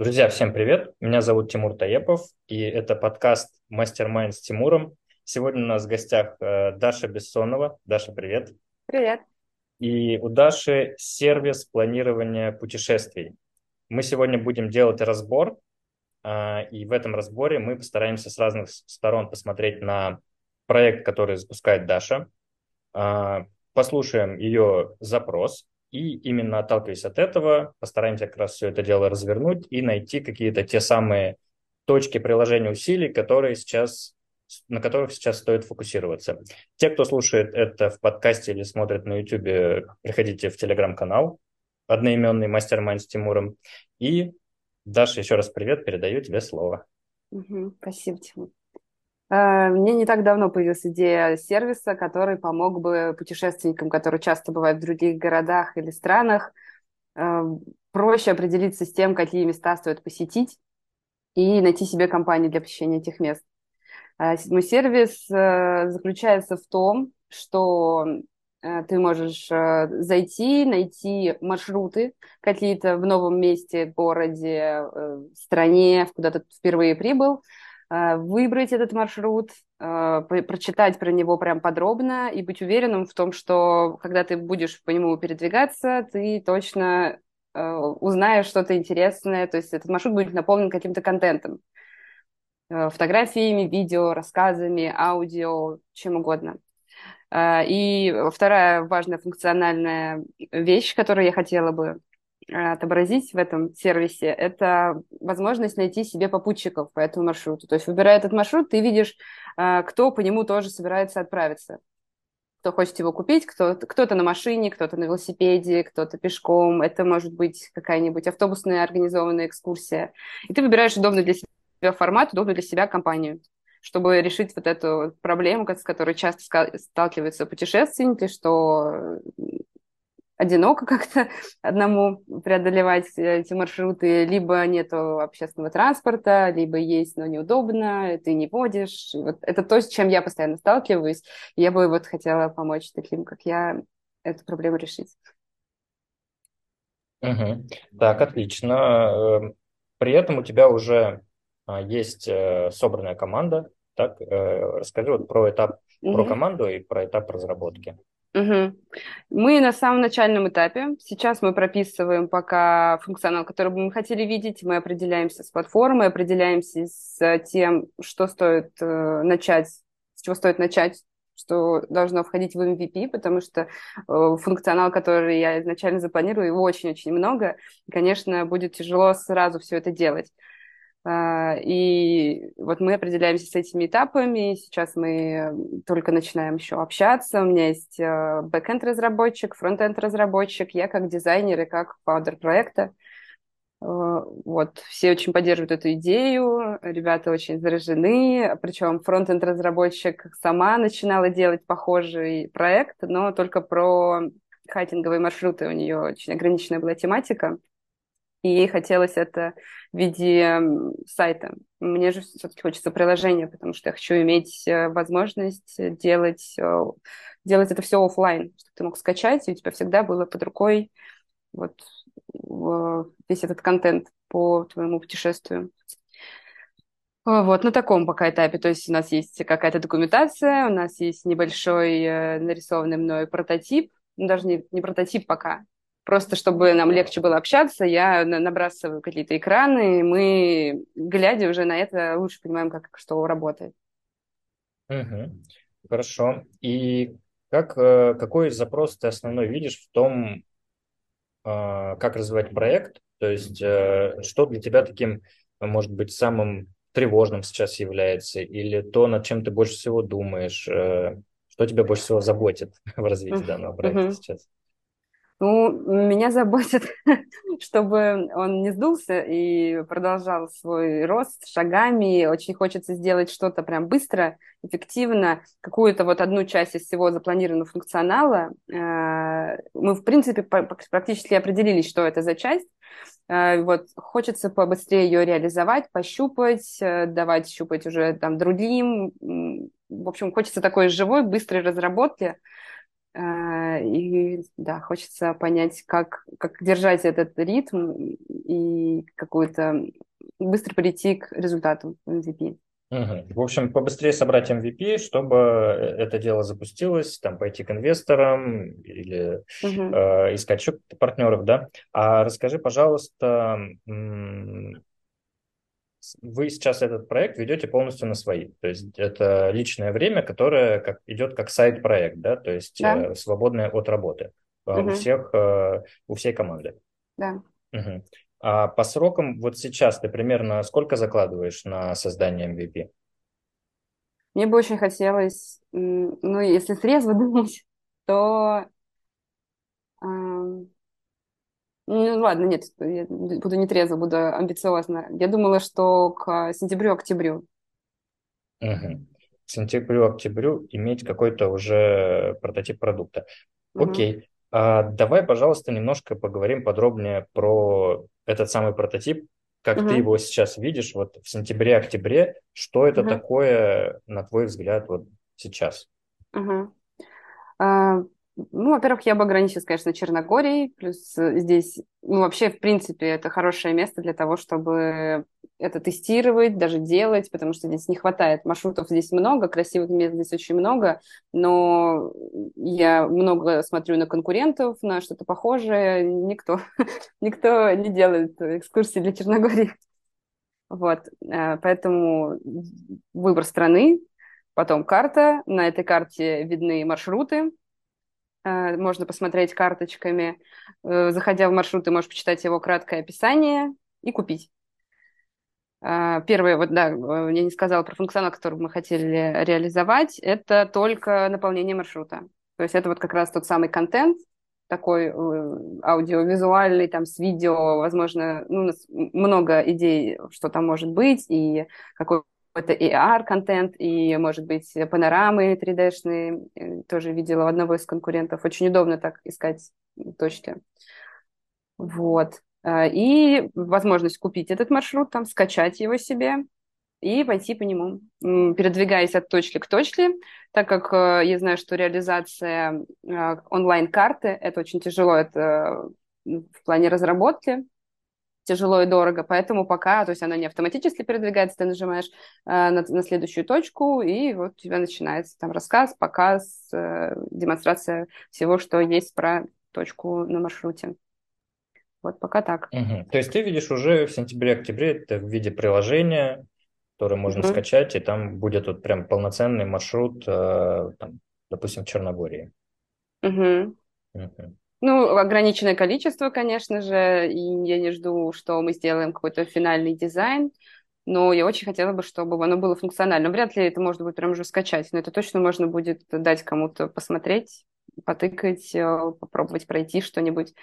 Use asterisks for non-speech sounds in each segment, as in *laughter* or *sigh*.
Друзья, всем привет! Меня зовут Тимур Таепов, и это подкаст «Мастер-майнд с Тимуром». Сегодня у нас в гостях э, Даша Бессонова. Даша, привет! Привет! И у Даши сервис планирования путешествий. Мы сегодня будем делать разбор, э, и в этом разборе мы постараемся с разных сторон посмотреть на проект, который запускает Даша, э, послушаем ее запрос, и именно отталкиваясь от этого, постараемся как раз все это дело развернуть и найти какие-то те самые точки приложения усилий, которые сейчас, на которых сейчас стоит фокусироваться. Те, кто слушает это в подкасте или смотрит на YouTube, приходите в телеграм-канал одноименный мастер-майнд с Тимуром. И, Даша, еще раз привет, передаю тебе слово. Спасибо, Тимур. Э, мне не так давно появилась идея сервиса, который помог бы путешественникам, которые часто бывают в других городах или странах, э, проще определиться с тем, какие места стоит посетить и найти себе компанию для посещения этих мест. Э, мой сервис заключается в том, что ты можешь зайти, найти маршруты какие-то в новом месте, городе, стране, куда ты впервые прибыл, выбрать этот маршрут, э, прочитать про него прям подробно и быть уверенным в том, что когда ты будешь по нему передвигаться, ты точно э, узнаешь что-то интересное, то есть этот маршрут будет наполнен каким-то контентом, фотографиями, видео, рассказами, аудио, чем угодно. И вторая важная функциональная вещь, которую я хотела бы отобразить в этом сервисе, это возможность найти себе попутчиков по этому маршруту. То есть, выбирая этот маршрут, ты видишь, а, кто по нему тоже собирается отправиться. Кто хочет его купить, кто, кто-то на машине, кто-то на велосипеде, кто-то пешком. Это может быть какая-нибудь автобусная организованная экскурсия. И ты выбираешь удобный для себя формат, удобную для себя компанию чтобы решить вот эту проблему, с которой часто сталкиваются путешественники, что одиноко как-то *laughs* одному преодолевать эти маршруты, либо нету общественного транспорта, либо есть, но неудобно, ты не водишь. Вот это то, с чем я постоянно сталкиваюсь. Я бы вот хотела помочь таким, как я, эту проблему решить. Угу. Так, отлично. Эм, при этом у тебя уже а, есть э, собранная команда. Так, э, расскажи вот про этап, угу. про команду и про этап разработки. Угу. Мы на самом начальном этапе. Сейчас мы прописываем пока функционал, который бы мы хотели видеть. Мы определяемся с платформой, определяемся с тем, что стоит э, начать, с чего стоит начать, что должно входить в MVP, потому что э, функционал, который я изначально запланирую, его очень-очень много. И, конечно, будет тяжело сразу все это делать. А, и вот мы определяемся с этими этапами. Сейчас мы только начинаем еще общаться. У меня есть э, бэкенд разработчик, фронтенд разработчик, я как дизайнер и как фаундер проекта. Э, вот, все очень поддерживают эту идею, ребята очень заражены, причем фронтенд разработчик сама начинала делать похожий проект, но только про хайтинговые маршруты, у нее очень ограниченная была тематика и ей хотелось это в виде сайта. Мне же все-таки хочется приложения, потому что я хочу иметь э, возможность делать, э, делать это все офлайн, чтобы ты мог скачать, и у тебя всегда было под рукой вот весь этот контент по твоему путешествию. Вот, на таком пока этапе. То есть у нас есть какая-то документация, у нас есть небольшой э, нарисованный мной прототип, ну, даже не, не прототип пока, Просто чтобы нам легче было общаться, я набрасываю какие-то экраны, и мы, глядя уже на это, лучше понимаем, как что работает. Угу. Хорошо. И как, э, какой запрос ты основной видишь в том, а, как развивать проект? То есть э, что для тебя таким, может быть, самым тревожным сейчас является? Или то, над чем ты больше всего думаешь? Э, что тебя больше всего заботит *laughs* в развитии данного проекта сейчас? Ну, меня заботит, *laughs* чтобы он не сдулся и продолжал свой рост шагами. Очень хочется сделать что-то прям быстро, эффективно, какую-то вот одну часть из всего запланированного функционала. Э, мы, в принципе, практически определились, что это за часть. Э, вот хочется побыстрее ее реализовать, пощупать, э, давать щупать уже там другим. В общем, хочется такой живой, быстрой разработки, и да, хочется понять, как, как держать этот ритм и какую-то быстро прийти к результату MVP. Угу. В общем, побыстрее собрать MVP, чтобы это дело запустилось, там пойти к инвесторам или угу. э, искать еще партнеров, да. А расскажи, пожалуйста, вы сейчас этот проект ведете полностью на свои. То есть это личное время, которое как, идет как сайт-проект, да, то есть да. Э, свободное от работы угу. у всех, э, у всей команды. Да. Угу. А по срокам вот сейчас ты примерно сколько закладываешь на создание MVP? Мне бы очень хотелось, ну, если трезво *laughs* думать, то ну, ладно, нет, я буду не трезво, буду амбициозно. Я думала, что к сентябрю-октябрю. Угу. К сентябрю-октябрю иметь какой-то уже прототип продукта. Угу. Окей. А, давай, пожалуйста, немножко поговорим подробнее про этот самый прототип, как угу. ты его сейчас видишь вот в сентябре-октябре. Что это угу. такое, на твой взгляд, вот сейчас? Угу. А, ну, во-первых, я бы ограничилась, конечно, Черногорией, плюс э, здесь, ну, вообще, в принципе, это хорошее место для того, чтобы это тестировать, даже делать, потому что здесь не хватает маршрутов, здесь много, красивых мест здесь очень много, но я много смотрю на конкурентов, на что-то похожее, никто, *laughs* никто не делает экскурсии для Черногории. Вот, э, поэтому выбор страны, потом карта, на этой карте видны маршруты, можно посмотреть карточками. Э, заходя в маршрут, ты можешь почитать его краткое описание и купить. Э, первое, вот да, я не сказала про функционал, который мы хотели реализовать, это только наполнение маршрута. То есть это вот как раз тот самый контент, такой аудиовизуальный, там, с видео, возможно, ну, у нас много идей, что там может быть, и какой это и AR-контент, и, может быть, панорамы 3D-шные. Э, тоже видела у одного из конкурентов. Очень удобно так искать точки. Вот. Э, и возможность купить этот маршрут, там, скачать его себе и пойти по нему, передвигаясь от точки к точке, так как э, я знаю, что реализация онлайн-карты – это очень тяжело, это в плане разработки, тяжело и дорого, поэтому пока, то есть она не автоматически передвигается, ты нажимаешь э, на, на следующую точку, и вот у тебя начинается там рассказ, показ, э, демонстрация всего, что есть про точку на маршруте. Вот пока так. Угу. То есть ты видишь уже в сентябре-октябре это в виде приложения, которое можно угу. скачать, и там будет вот прям полноценный маршрут, э, там, допустим, в Черногории. Угу. Угу. Ну, ограниченное количество, конечно же, и я не жду, что мы сделаем какой-то финальный дизайн, но я очень хотела бы, чтобы оно было функционально. Вряд ли это можно будет прям уже скачать, но это точно можно будет дать кому-то посмотреть, потыкать, э, попробовать пройти что-нибудь.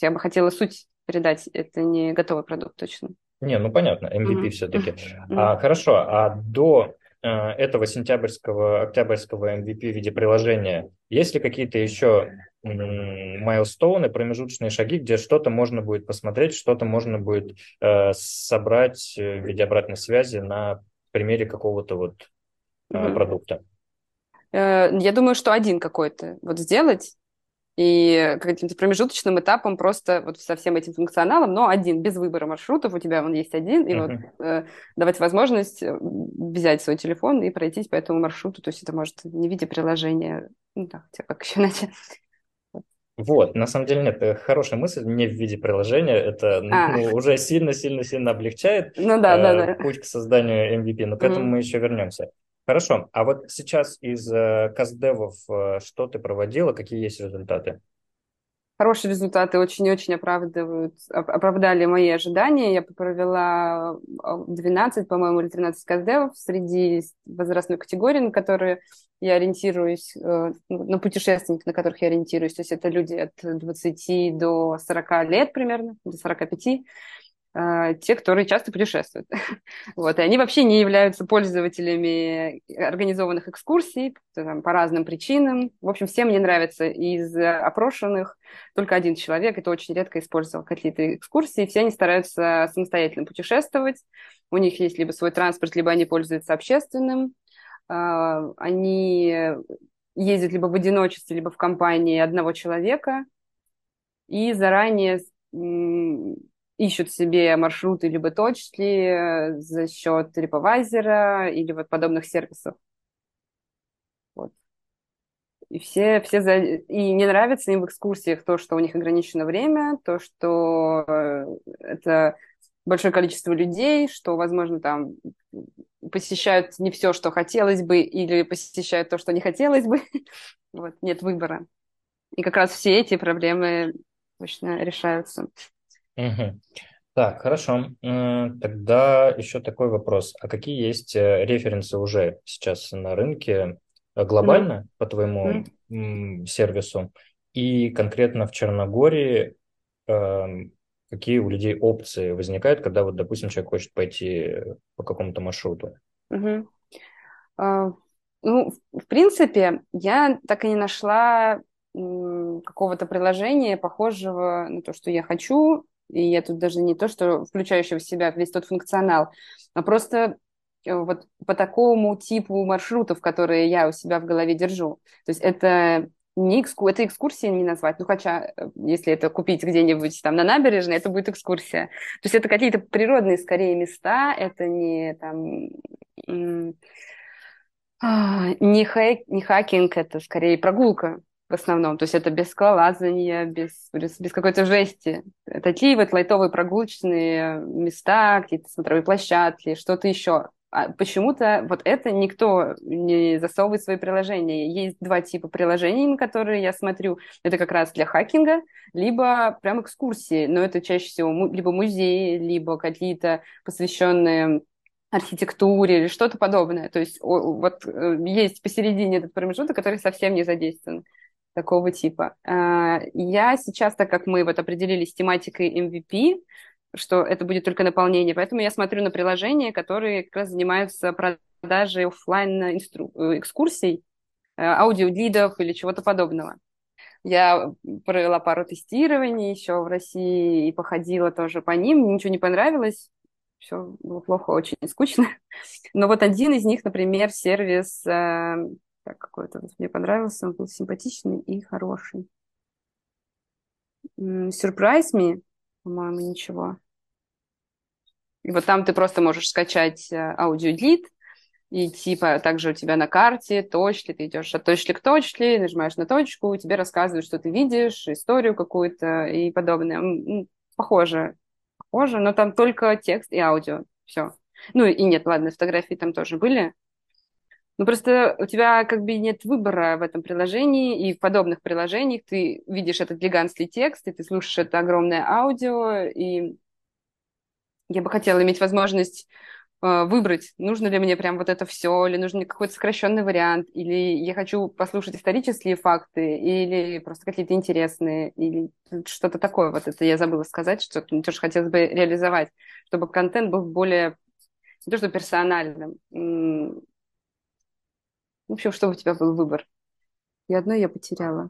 Я бы хотела суть передать, это не готовый продукт точно. Не, ну понятно, MVP mm-hmm. все-таки. Mm-hmm. А, хорошо, а до этого сентябрьского, октябрьского MVP в виде приложения есть ли какие-то еще майлстоуны, промежуточные шаги, где что-то можно будет посмотреть, что-то можно будет э, собрать в виде обратной связи на примере какого-то вот э, mm-hmm. продукта? Э, я думаю, что один какой-то вот сделать и каким-то промежуточным этапом просто вот со всем этим функционалом, но один, без выбора маршрутов, у тебя он есть один, и uh-huh. вот э, давать возможность э, взять свой телефон и пройтись по этому маршруту, то есть это может не в виде приложения, ну да, хотя как еще иначе, вот, на самом деле нет, хорошая мысль, не в виде приложения, это а. ну, уже сильно-сильно-сильно облегчает ну, да, э, да, да. путь к созданию MVP, но к этому mm-hmm. мы еще вернемся. Хорошо, а вот сейчас из э, каздевов э, что ты проводила, какие есть результаты? хорошие результаты очень-очень оправдывают, оправдали мои ожидания. Я провела 12, по-моему, или 13 каздевов среди возрастной категории, на которые я ориентируюсь, э, ну, на путешественников, на которых я ориентируюсь. То есть это люди от 20 до 40 лет примерно, до 45. А, те, которые часто путешествуют. *laughs* вот, и они вообще не являются пользователями организованных экскурсий там, по разным причинам. В общем, всем не нравится из опрошенных только один человек, это очень редко использовал какие-то экскурсии, все они стараются самостоятельно путешествовать, у них есть либо свой транспорт, либо они пользуются общественным, а, они ездят либо в одиночестве, либо в компании одного человека и заранее ищут себе маршруты либо точки за счет репавайзера или вот подобных сервисов. Вот. И все, все за... И мне нравится им в экскурсиях то, что у них ограничено время, то, что э, это большое количество людей, что, возможно, там посещают не все, что хотелось бы, или посещают то, что не хотелось бы. *laughs* вот, нет выбора. И как раз все эти проблемы точно решаются. Угу. Так, хорошо. Тогда еще такой вопрос. А какие есть э, референсы уже сейчас на рынке э, глобально mm. по твоему mm. сервису? И конкретно в Черногории эм, какие у людей опции возникают, когда вот, допустим, человек хочет пойти по какому-то маршруту? Угу. Uh, ну, в принципе, я так и не нашла какого-то приложения, похожего на то, что я хочу, и я тут даже не то, что включающего в себя весь тот функционал, а просто э, вот по такому типу маршрутов, которые я у себя в голове держу. То есть это не экску... это экскурсия не назвать, ну хотя, э, если это купить где-нибудь там на набережной, это будет экскурсия. То есть это какие-то природные скорее места, это не там а, не, хак... не хакинг, это скорее прогулка в основном. То есть это без скалолазания, без, без, без какой-то жести. Такие вот лайтовые прогулочные места, какие-то смотровые площадки, что-то еще а почему-то вот это никто не засовывает в свои приложения. Есть два типа приложений, на которые я смотрю. Это как раз для хакинга, либо прям экскурсии. Но это чаще всего либо музеи, либо какие-то посвященные архитектуре или что-то подобное. То есть вот э, есть посередине этот промежуток, который совсем не задействован такого типа. А, я сейчас, так как мы вот определились с тематикой MVP, что это будет только наполнение. Поэтому я смотрю на приложения, которые как раз занимаются продажей офлайн. Э, экскурсий, э, аудиогидов или чего-то подобного. Я провела пару тестирований еще в России и походила тоже по ним. Ничего не понравилось. Все было плохо, очень скучно. Но вот один из них, например, сервис э, так, какой-то мне понравился, он был симпатичный и хороший. Surprise Me, по-моему, ничего. И вот там ты просто можешь скачать э, аудиодлит, и типа также у тебя на карте точки, ты идешь от точки к точке, нажимаешь на точку, тебе рассказывают, что ты видишь, историю какую-то и подобное. Похоже, похоже, но там только текст и аудио, все. Ну и нет, ладно, фотографии там тоже были. Ну, просто у тебя как бы нет выбора в этом приложении, и в подобных приложениях ты видишь этот гигантский текст, и ты слушаешь это огромное аудио, и я бы хотела иметь возможность э, выбрать, нужно ли мне прям вот это все, или нужен ли какой-то сокращенный вариант, или я хочу послушать исторические факты, или просто какие-то интересные, или что-то такое. Вот это я забыла сказать, что мне тоже хотелось бы реализовать, чтобы контент был более, не то что персональным. В общем, чтобы у тебя был выбор. И одно я потеряла.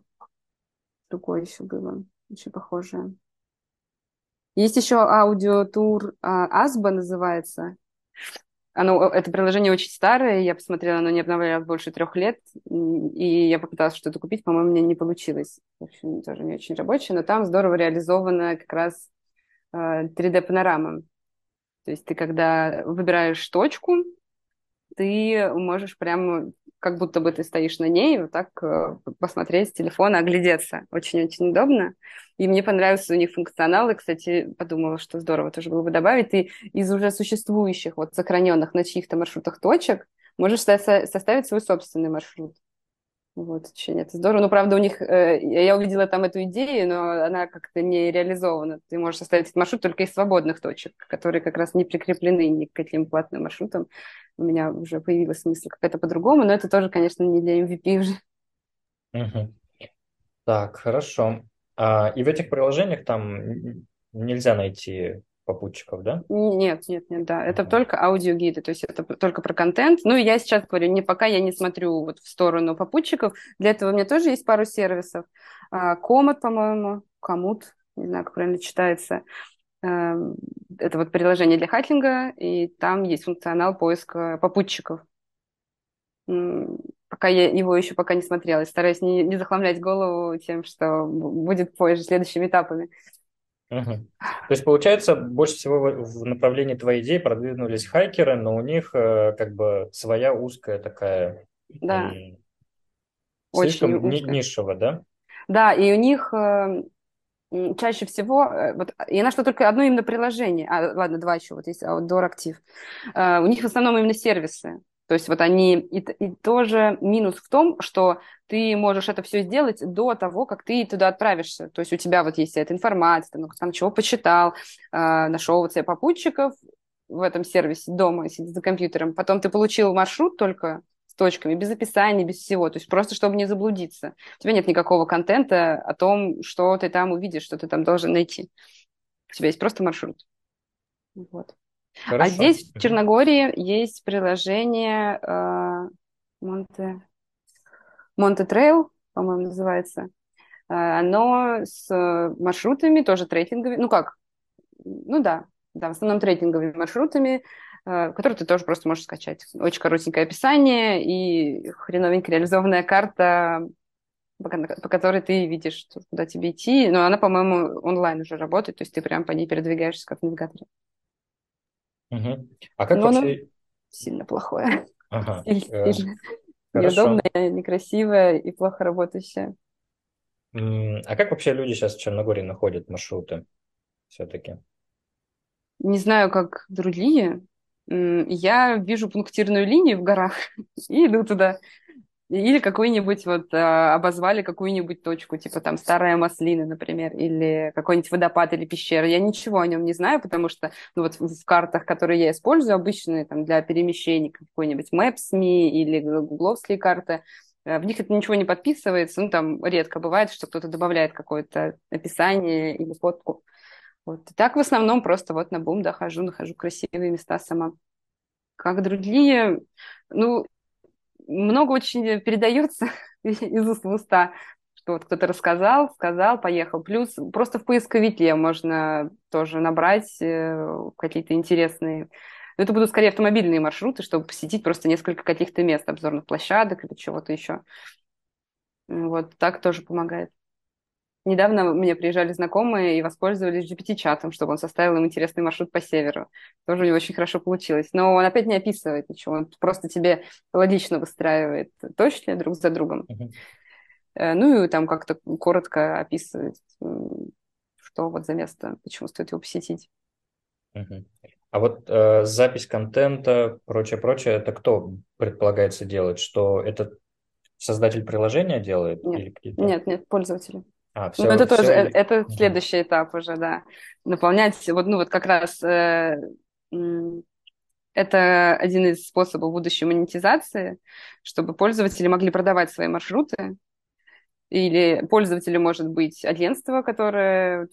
Другое еще было, очень похожее. Есть еще аудиотур а, Асба называется. Оно, это приложение очень старое, я посмотрела, оно не обновлялось больше трех лет, и я попыталась что-то купить, по-моему, мне не получилось. В общем, тоже не очень рабочее, но там здорово реализована как раз 3D-панорама. А, То есть ты, когда выбираешь точку, ты можешь прямо как будто бы ты стоишь на ней, вот так э, посмотреть с телефона, оглядеться. Очень-очень удобно. И мне понравился у них функционал, и, кстати, подумала, что здорово тоже было бы добавить. Ты из уже существующих, вот сохраненных на чьих-то маршрутах точек можешь со- составить свой собственный маршрут. Вот, очень это здорово. Ну, правда, у них, э, я увидела там эту идею, но она как-то не реализована. Ты можешь составить этот маршрут только из свободных точек, которые как раз не прикреплены ни к каким платным маршрутам. У меня уже появилась мысль какая-то по-другому, но это тоже, конечно, не для MVP уже. Угу. Так, хорошо. А, и в этих приложениях там нельзя найти попутчиков, да? Нет, нет, нет, да. Это uh-huh. только аудиогиды, то есть это только про контент. Ну, я сейчас говорю, не пока я не смотрю вот в сторону попутчиков. Для этого у меня тоже есть пару сервисов. Комод, по-моему, Комут, не знаю, как правильно читается. Эм, это вот приложение для хакинга, и там есть функционал поиска попутчиков. пока я его еще пока не смотрела. Стараюсь не, не захламлять голову тем, что будет позже, следующими этапами. Угу. То есть, получается, больше всего в направлении твоей идеи продвинулись хайкеры, но у них э, как бы своя узкая такая... Да. Слишком Очень узкая. нишево, да? Да, и у них э, чаще всего, э, вот, я нашла только одно именно приложение, а, ладно, два еще, вот есть Outdoor Active, э, у них в основном именно сервисы, то есть вот они, и, и тоже минус в том, что ты можешь это все сделать до того, как ты туда отправишься. То есть у тебя вот есть эта информация, ну, там чего почитал, э, нашел вот себе попутчиков в этом сервисе дома, сидя за компьютером. Потом ты получил маршрут только с точками, без описания, без всего. То есть просто, чтобы не заблудиться. У тебя нет никакого контента о том, что ты там увидишь, что ты там должен найти. У тебя есть просто маршрут. Вот. А Хорошо. А здесь, в Черногории, есть приложение э, Monte... Monte Trail, по-моему, называется. Э, оно с маршрутами, тоже трекинговыми. Ну как? Ну да, да, в основном трекинговыми маршрутами, э, которые ты тоже просто можешь скачать. Очень коротенькое описание и хреновенькая реализованная карта, по, по которой ты видишь, куда тебе идти. Но она, по-моему, онлайн уже работает, то есть ты прям по ней передвигаешься, как в навигаторе. Угу. А как Но вообще... сильно плохое. Ага. *laughs* Сильно. Э, Неудобное, некрасивое и плохо работающее. А как вообще люди сейчас в Черногории находят маршруты все-таки? Не знаю, как другие. Я вижу пунктирную линию в горах *laughs* и иду туда. Или какой-нибудь вот а, обозвали какую-нибудь точку, типа там Старая Маслина, например, или какой-нибудь водопад или пещера. Я ничего о нем не знаю, потому что ну, вот в картах, которые я использую, обычные там для перемещений, какой-нибудь Maps.me или гугловские карты, э, в них это ничего не подписывается, ну там редко бывает, что кто-то добавляет какое-то описание или фотку. Вот. И так в основном просто вот на бум дохожу, нахожу красивые места сама. Как другие, ну, много очень передается *laughs* из уст в уста, что вот кто-то рассказал, сказал, поехал. Плюс просто в поисковике можно тоже набрать э, какие-то интересные но это будут скорее автомобильные маршруты, чтобы посетить просто несколько каких-то мест, обзорных площадок или чего-то еще. Вот так тоже помогает. Недавно мне приезжали знакомые и воспользовались GPT-чатом, чтобы он составил им интересный маршрут по северу. Тоже у него очень хорошо получилось. Но он опять не описывает ничего, он просто тебе логично выстраивает точки друг за другом. Uh-huh. Ну и там как-то коротко описывает, что вот за место, почему стоит его посетить. Uh-huh. А вот э, запись контента, прочее-прочее, это кто предполагается делать? Что это создатель приложения делает? Нет, или нет, нет, пользователи. А, все, ну, это все... тоже, это следующий этап уже, да. Наполнять, вот, ну, вот как раз э, это один из способов будущей монетизации, чтобы пользователи могли продавать свои маршруты, или пользователю может быть агентство, которое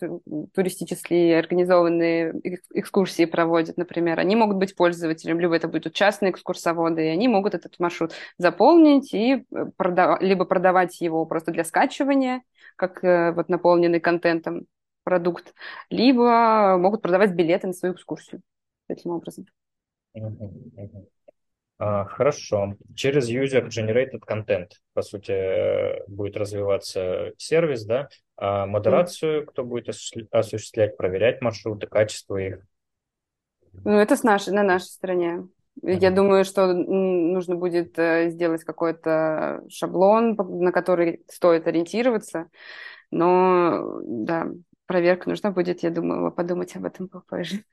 туристические организованные экскурсии проводит, например. Они могут быть пользователем, либо это будут частные экскурсоводы, и они могут этот маршрут заполнить и э, продав... либо продавать его просто для скачивания, как э, вот наполненный контентом продукт, либо могут продавать билеты на свою экскурсию таким образом. А, хорошо. Через user-generated content, по сути, э, будет развиваться сервис, да? А модерацию кто будет осуществлять, проверять маршруты, качество их? Ну, это с нашей, на нашей стороне. Я думаю, что нужно будет э, сделать какой-то шаблон, на который стоит ориентироваться. Но, да, проверка нужна будет, я думаю, подумать об этом попозже.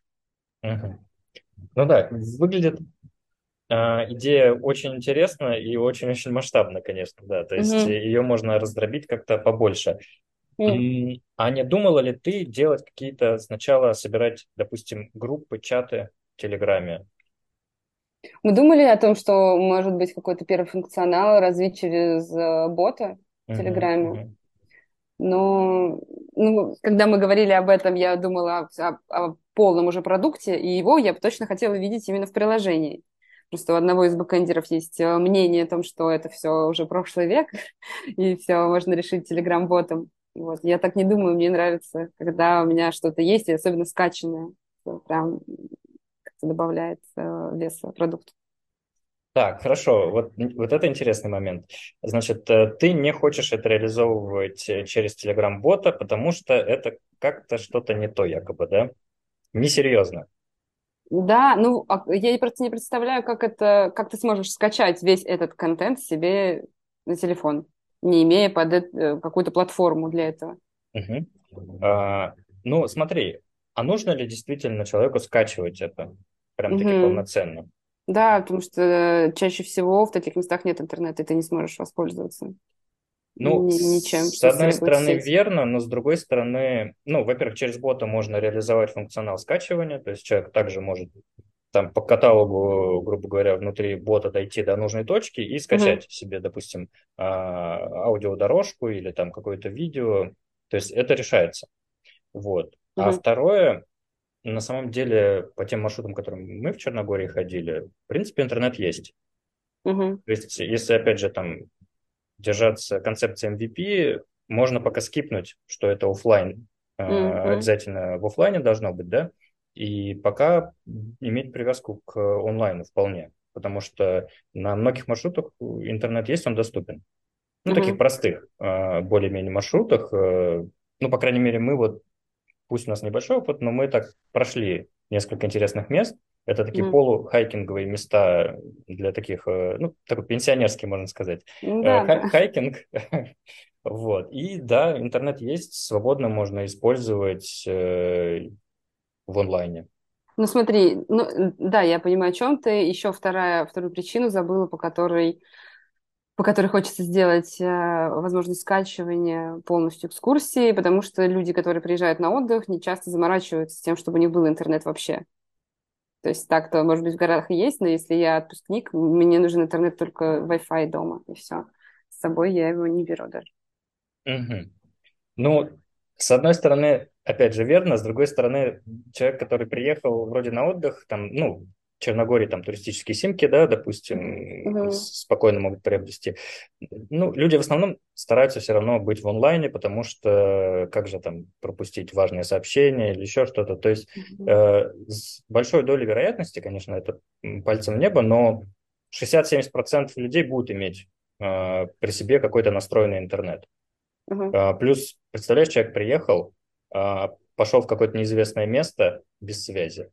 Uh-huh. Ну да, выглядит а, идея очень интересна и очень-очень масштабна, конечно, да. То есть mm-hmm. ее можно раздробить как-то побольше. Mm. А не думала ли ты делать какие-то сначала собирать, допустим, группы, чаты в Телеграме? Мы думали о том, что может быть какой-то первый функционал развить через э, бота в Телеграме. Mm-hmm. Но ну, когда мы говорили об этом, я думала о, о, о полном уже продукте, и его я бы точно хотела видеть именно в приложении. Просто у одного из бэкэндеров есть э, мнение о том, что это все уже прошлый век, *laughs* и все можно решить телеграм-ботом. Вот. Я так не думаю, мне нравится, когда у меня что-то есть, и особенно скачанное, прям как-то добавляет э, веса продукту. Так, хорошо. Вот, вот это интересный момент. Значит, э, ты не хочешь это реализовывать через Telegram-бота, потому что это как-то что-то не то якобы, да? Несерьезно. Да, ну, а я просто не представляю, как это, как ты сможешь скачать весь этот контент себе на телефон, не имея под это, какую-то платформу для этого. Угу. А, ну, смотри, а нужно ли действительно человеку скачивать это прям таки угу. полноценно? Да, потому что чаще всего в таких местах нет интернета, и ты не сможешь воспользоваться. Ну, ничем. С одной стороны, сеть. верно, но с другой стороны, ну, во-первых, через бота можно реализовать функционал скачивания, то есть человек также может там по каталогу, грубо говоря, внутри бота дойти до нужной точки и скачать mm-hmm. себе, допустим, а, аудиодорожку или там какое-то видео. То есть это решается. Вот. Mm-hmm. А второе, на самом деле, по тем маршрутам, которым мы в Черногории ходили, в принципе, интернет есть. Mm-hmm. То есть, если, опять же, там держаться концепции MVP, можно пока скипнуть, что это офлайн. Mm-hmm. Обязательно в офлайне должно быть, да? И пока иметь привязку к онлайну вполне, потому что на многих маршрутах интернет есть, он доступен. Ну, mm-hmm. таких простых, а, более-менее маршрутах. Э, ну, по крайней мере, мы вот, пусть у нас небольшой опыт, но мы так прошли несколько интересных мест. Это такие mm. полухайкинговые места для таких, э, ну, такой пенсионерский, можно сказать, да. Хай- хайкинг. *laughs* Вот. И да, интернет есть, свободно можно использовать э, в онлайне. Ну смотри, ну да, я понимаю, о чем ты. Еще вторая, вторую причину забыла, по которой по которой хочется сделать э, возможность скачивания полностью экскурсии, потому что люди, которые приезжают на отдых, не часто заморачиваются с тем, чтобы у них был интернет вообще. То есть так-то, может быть, в горах и есть, но если я отпускник, мне нужен интернет только Wi-Fi дома, и все. С собой я его не беру даже. Угу. Ну, с одной стороны, опять же, верно, с другой стороны, человек, который приехал вроде на отдых, там, ну, Черногории там туристические симки, да, допустим, угу. спокойно могут приобрести. Ну, люди в основном стараются все равно быть в онлайне, потому что как же там пропустить важные сообщения или еще что-то. То есть угу. э, с большой долей вероятности, конечно, это пальцем в небо, но 60-70% людей будут иметь э, при себе какой-то настроенный интернет. Угу. Э, плюс, представляешь, человек приехал, э, пошел в какое-то неизвестное место без связи.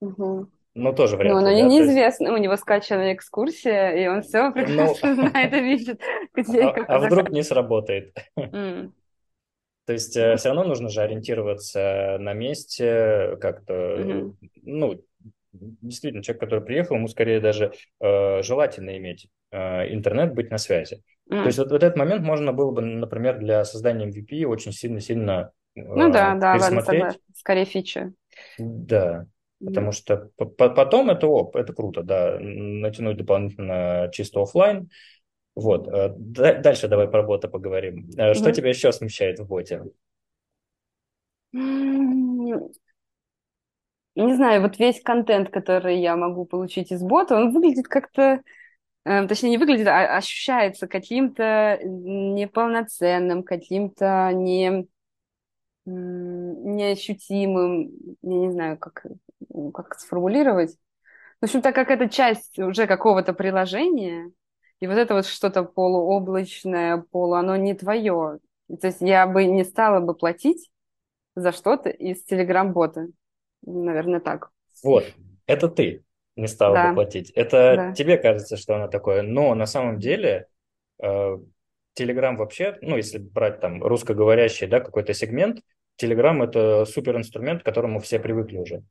Угу ну, тоже вряд ну, ли. Ну, да? неизвестно, есть... у него скачана экскурсия, и он все ну, прекрасно ну... знает и видит, где а, А вдруг не сработает? Mm. То есть mm. все равно нужно же ориентироваться на месте как-то, mm-hmm. ну, действительно, человек, который приехал, ему скорее даже э, желательно иметь э, интернет, быть на связи. Mm. То есть вот, вот этот момент можно было бы, например, для создания MVP очень сильно-сильно э, Ну да, да, ладно. Скорее фича. Да. Потому что потом это, оп, это круто, да, натянуть дополнительно чисто офлайн. Вот. Э, дальше давай про бота поговорим. Э, что тебя еще смущает в боте? Не знаю, вот весь контент, который я могу получить из бота, он выглядит как-то, э, точнее, не выглядит, а ощущается каким-то неполноценным, каким-то не неощутимым, я не знаю, как, как сформулировать. В общем, так как это часть уже какого-то приложения, и вот это вот что-то полуоблачное, полу, оно не твое. То есть я бы не стала бы платить за что-то из Телеграм-бота. Наверное, так. Вот, это ты не стала да. бы платить. Это да. тебе кажется, что оно такое. Но на самом деле Телеграм э, вообще, ну, если брать там русскоговорящий, да, какой-то сегмент, Telegram это супер инструмент, к которому все привыкли уже.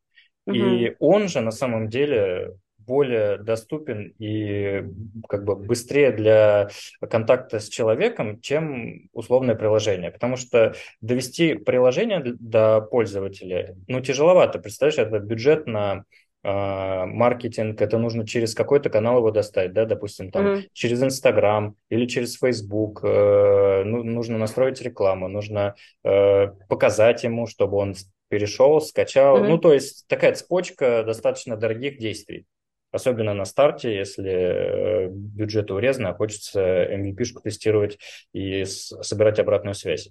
Угу. И он же на самом деле более доступен и как бы быстрее для контакта с человеком, чем условное приложение. Потому что довести приложение до пользователя, ну, тяжеловато. Представляешь, это бюджет на маркетинг, это нужно через какой-то канал его достать, да, допустим, там mm-hmm. через Инстаграм или через Фейсбук, э, ну, нужно настроить рекламу, нужно э, показать ему, чтобы он перешел, скачал, mm-hmm. ну, то есть такая цепочка достаточно дорогих действий, особенно на старте, если э, бюджет урезан, а хочется MVP-шку тестировать и собирать обратную связь.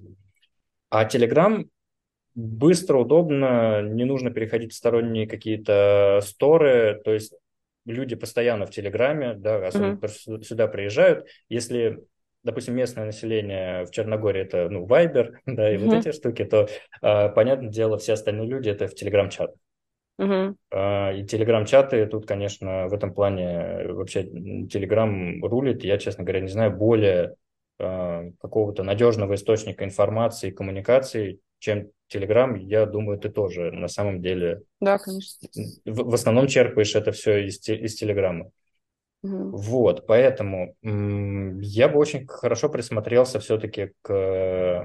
А Telegram быстро, удобно, не нужно переходить в сторонние какие-то сторы, то есть люди постоянно в Телеграме, да, особенно mm-hmm. сюда приезжают. Если допустим, местное население в Черногории это, ну, Viber, *laughs* да, и mm-hmm. вот эти штуки, то, э, понятное дело, все остальные люди это в Телеграм-чат. Uh, и телеграм-чаты тут, конечно, в этом плане вообще телеграм рулит. Я, честно говоря, не знаю более uh, какого-то надежного источника информации и коммуникации, чем телеграм. Я думаю, ты тоже на самом деле... Да, конечно. В, в основном черпаешь это все из, из телеграма. Вот, поэтому я бы очень хорошо присмотрелся все-таки к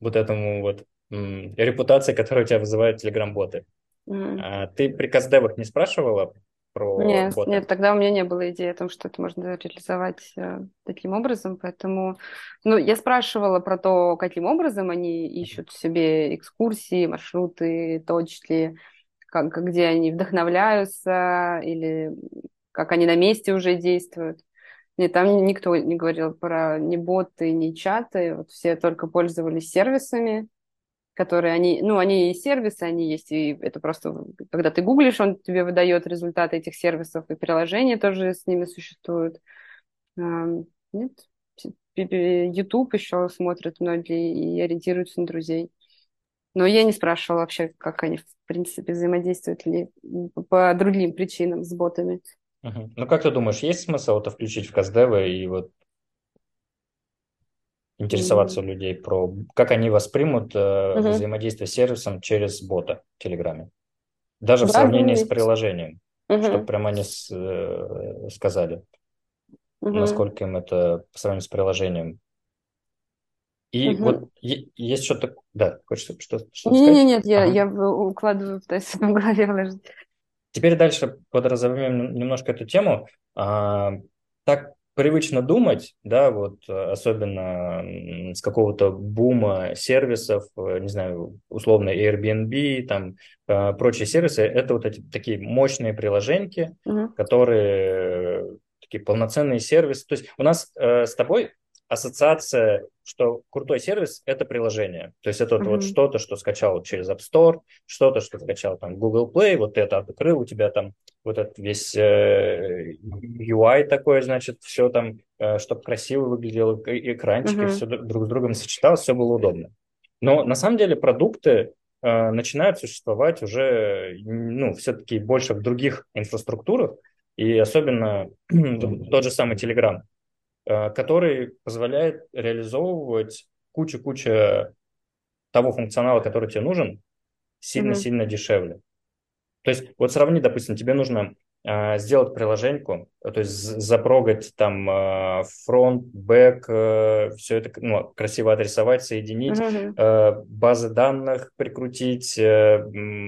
вот этому вот репутации, которая у тебя вызывает телеграм-боты. Mm. А ты при каздевах не спрашивала про нет, бота? Нет, тогда у меня не было идеи о том, что это можно реализовать э, таким образом, поэтому... Ну, я спрашивала про то, каким образом они ищут себе экскурсии, маршруты, точки, как, где они вдохновляются или как они на месте уже действуют. Нет, там никто не говорил про ни боты, ни чаты. Вот все только пользовались сервисами, которые они, ну, они и сервисы, они есть, и это просто, когда ты гуглишь, он тебе выдает результаты этих сервисов, и приложения тоже с ними существуют. Нет, YouTube еще смотрят многие и ориентируются на друзей. Но я не спрашивала вообще, как они, в принципе, взаимодействуют ли по другим причинам с ботами. Ну, как ты думаешь, есть смысл это включить в Каздевы и вот интересоваться mm людей про, как они воспримут э, угу. взаимодействие с сервисом через бота в Телеграме? Даже да, в сравнении с приложением, угу. чтобы прямо они с, э, сказали, угу. насколько им это по сравнению с приложением. И угу. вот есть что-то... Да, хочешь что-то что сказать? Нет, нет, я, ага. я укладываю, пытаюсь *laughs* в голове вложить. Теперь дальше подразумеваем немножко эту тему. А, так привычно думать, да, вот особенно с какого-то бума сервисов, не знаю, условно Airbnb, там а, прочие сервисы, это вот эти такие мощные приложения, uh-huh. которые такие полноценные сервисы. То есть у нас э, с тобой ассоциация, что крутой сервис – это приложение. То есть это mm-hmm. вот что-то, что скачал через App Store, что-то, что скачал там Google Play, вот это открыл, у тебя там вот этот весь э, UI такой, значит, все там, э, чтобы красиво выглядело, экранчики, mm-hmm. все друг с другом сочеталось, все было удобно. Но на самом деле продукты э, начинают существовать уже, ну, все-таки больше в других инфраструктурах, и особенно *clears throat* тот же самый Telegram – который позволяет реализовывать кучу-кучу того функционала, который тебе нужен, сильно-сильно mm-hmm. дешевле. То есть вот сравни, допустим, тебе нужно э, сделать приложеньку, то есть запрогать там э, фронт, бэк, э, все это ну, красиво отрисовать, соединить, mm-hmm. э, базы данных прикрутить, э,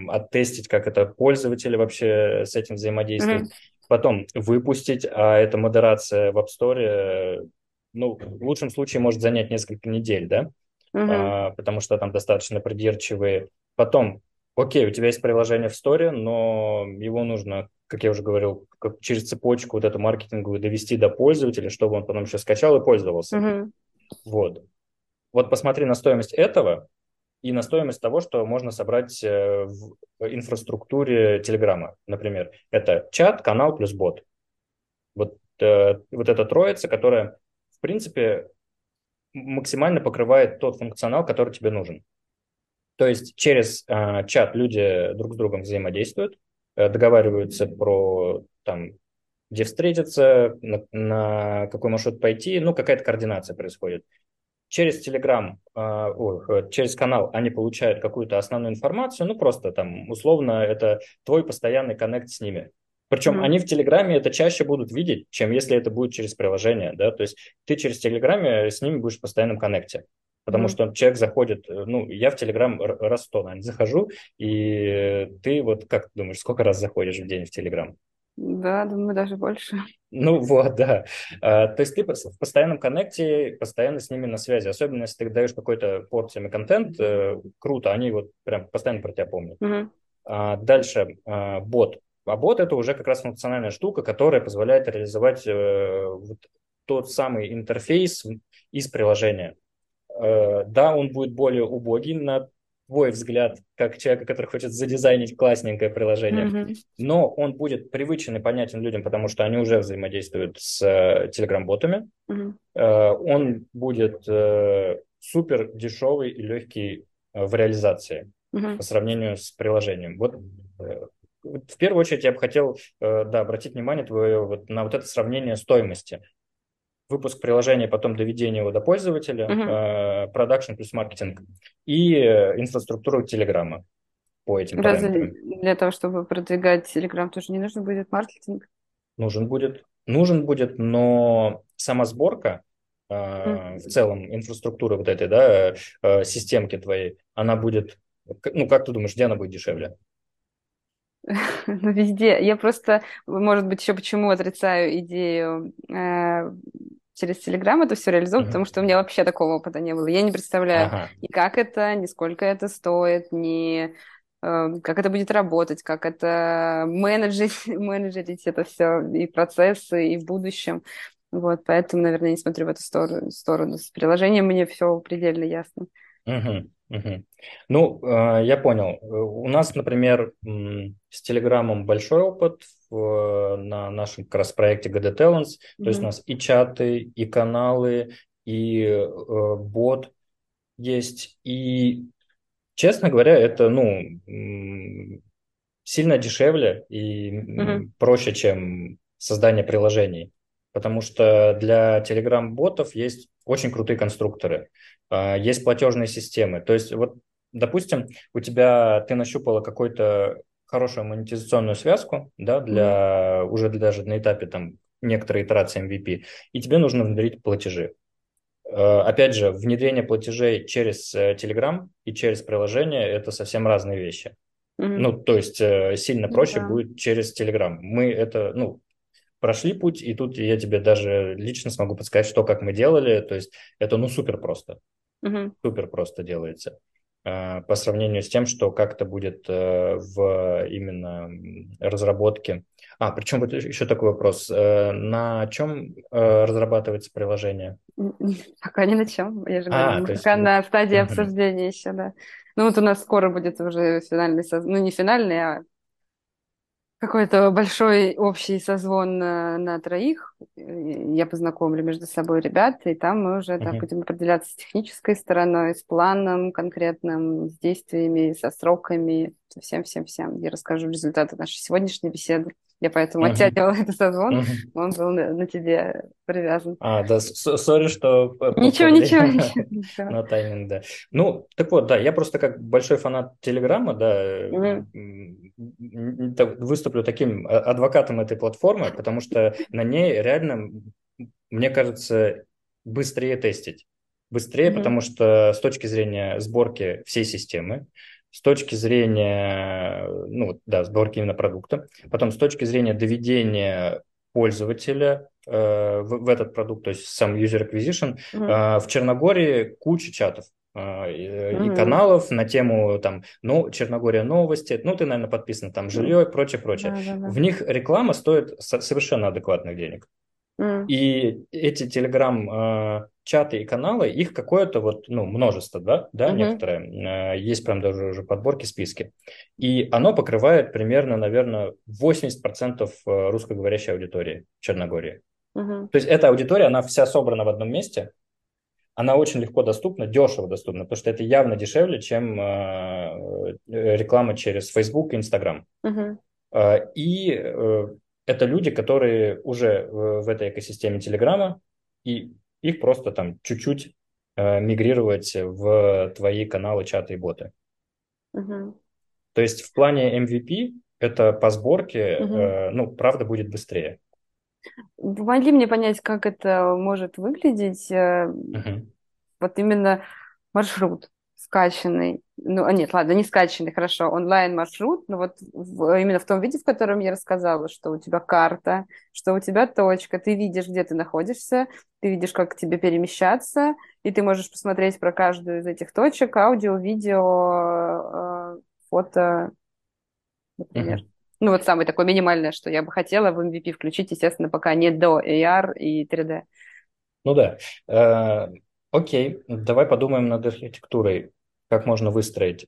оттестить, как это пользователи вообще с этим взаимодействуют. Mm-hmm потом выпустить, а эта модерация в App Store, ну, в лучшем случае может занять несколько недель, да, uh-huh. а, потому что там достаточно придирчивые. Потом, окей, у тебя есть приложение в Store, но его нужно, как я уже говорил, как через цепочку вот эту маркетинговую довести до пользователя, чтобы он потом еще скачал и пользовался. Uh-huh. Вот. Вот посмотри на стоимость этого, и на стоимость того, что можно собрать э, в инфраструктуре Телеграма, например. Это чат, канал плюс бот. Вот, э, вот эта троица, которая, в принципе, максимально покрывает тот функционал, который тебе нужен. То есть через э, чат люди друг с другом взаимодействуют, э, договариваются про там, где встретиться, на, на какой маршрут пойти, ну, какая-то координация происходит через Telegram, э, через канал они получают какую-то основную информацию, ну просто там условно это твой постоянный коннект с ними. Причем mm-hmm. они в Телеграме это чаще будут видеть, чем если это будет через приложение, да, то есть ты через Телеграме с ними будешь в постоянном коннекте. Потому mm-hmm. что человек заходит, э, ну, я в Телеграм раз сто, наверное, захожу, и ты вот как думаешь, сколько раз заходишь в день в Телеграм? Да, думаю, даже больше. Ну вот, да. А, то есть ты в постоянном коннекте, постоянно с ними на связи. Особенно, если ты даешь какой-то порциями контент, э, круто, они вот прям постоянно про тебя помнят. Угу. Дальше, а, бот. А бот это уже как раз функциональная штука, которая позволяет реализовать э, вот тот самый интерфейс из приложения. Э, да, он будет более убогий на твой взгляд, как человека, который хочет задизайнить классненькое приложение. Mm-hmm. Но он будет привычен и понятен людям, потому что они уже взаимодействуют с э, телеграм-ботами. Mm-hmm. Э, он будет э, супер дешевый и легкий э, в реализации mm-hmm. по сравнению с приложением. Вот э, в первую очередь я бы хотел э, да, обратить внимание твое вот на вот это сравнение стоимости выпуск приложения, потом доведение его до пользователя, uh-huh. продакшн плюс маркетинг и э, инфраструктуру Телеграма по этим Разве параметрам. для того, чтобы продвигать Телеграм, тоже не нужно будет маркетинг? Нужен будет. Нужен будет, но сама сборка uh-huh. в целом инфраструктуры вот этой, да, э, системки твоей, она будет, ну, как ты думаешь, где она будет дешевле? *laughs* Ну, везде. Я просто, может быть, еще почему отрицаю идею э, через Телеграм это все реализовать, uh-huh. потому что у меня вообще такого опыта не было. Я не представляю uh-huh. ни как это, ни сколько это стоит, ни э, как это будет работать, как это менеджерить, *laughs* менеджерить это все и процессы, и в будущем. Вот, поэтому, наверное, не смотрю в эту сторону. сторону. С приложением мне все предельно ясно. Uh-huh. Угу. Ну, э, я понял. У нас, например, с Телеграмом большой опыт на нашем как раз проекте GD Talents. То есть у нас и чаты, и каналы, и э, бот есть. И, честно говоря, это, ну, сильно дешевле и угу. проще, чем создание приложений. Потому что для Telegram-ботов есть очень крутые конструкторы. А, есть платежные системы. То есть вот, допустим, у тебя ты нащупала какую-то хорошую монетизационную связку, да, для mm-hmm. уже даже на этапе там некоторой итерации MVP, и тебе нужно внедрить платежи. А, опять же, внедрение платежей через э, Telegram и через приложение – это совсем разные вещи. Mm-hmm. Ну, то есть э, сильно проще mm-hmm. будет через Telegram. Мы это, ну, прошли путь, и тут я тебе даже лично смогу подсказать, что как мы делали. То есть это ну супер просто. Угу. Супер просто делается а, по сравнению с тем, что как-то будет э, в именно разработке. А, причем вот еще такой вопрос. Э, на чем э, разрабатывается приложение? Пока ни на чем. Я же а, говорю, пока есть... на стадии обсуждения еще, да. Ну вот у нас скоро будет уже финальный, ну не финальный, а какой-то большой общий созвон на, на троих. Я познакомлю между собой ребят, и там мы уже mm-hmm. будем определяться с технической стороной, с планом конкретным, с действиями, со сроками, со всем-всем-всем. Я расскажу результаты нашей сегодняшней беседы. Я поэтому uh-huh. оттягивала этот созвон, uh-huh. он был на, на тебе привязан. А, да, сори, что... Ничего, *laughs* ничего, ничего. На тайминг, да. Ну, так вот, да, я просто как большой фанат Телеграма, да, выступлю таким а, адвокатом этой платформы, потому что на ней реально, мне кажется, быстрее тестить. Быстрее, mm-hmm. потому что с точки зрения сборки всей системы, с точки зрения, ну, да, сборки именно продукта, потом с точки зрения доведения пользователя э, в, в этот продукт, то есть сам user acquisition, mm-hmm. э, в Черногории куча чатов э, mm-hmm. и каналов на тему там, ну, Черногория новости, ну, ты, наверное, подписан там жилье и прочее, прочее. Mm-hmm. В них реклама стоит совершенно адекватных денег. Mm. И эти телеграм-чаты и каналы, их какое-то вот, ну, множество, да, да, mm-hmm. некоторые, есть прям даже уже подборки, списки. И оно покрывает примерно, наверное, 80% русскоговорящей аудитории Черногории. Mm-hmm. То есть эта аудитория, она вся собрана в одном месте, она очень легко доступна, дешево доступна, потому что это явно дешевле, чем э, реклама через Facebook и Instagram. Uh-huh. Э, и э, это люди, которые уже в этой экосистеме Телеграма, и их просто там чуть-чуть э, мигрировать в твои каналы, чаты и боты. Угу. То есть в плане MVP это по сборке, угу. э, ну, правда, будет быстрее. Помоги мне понять, как это может выглядеть. Угу. Вот именно маршрут скачанный, ну, а нет, ладно, не скачанный, хорошо, онлайн-маршрут, но вот в, именно в том виде, в котором я рассказала, что у тебя карта, что у тебя точка, ты видишь, где ты находишься, ты видишь, как тебе перемещаться, и ты можешь посмотреть про каждую из этих точек, аудио, видео, э, фото, например. Mm-hmm. Ну, вот самое такое минимальное, что я бы хотела в MVP включить, естественно, пока нет до AR и 3D. Ну да. Э, окей, давай подумаем над архитектурой как можно выстроить.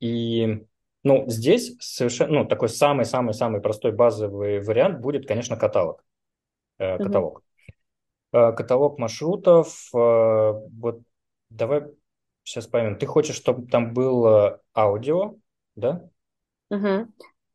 И ну, здесь совершенно, ну, такой самый-самый-самый простой базовый вариант будет, конечно, каталог. Э, каталог. Э, каталог маршрутов. Э, вот давай сейчас поймем. Ты хочешь, чтобы там было аудио, да? Угу.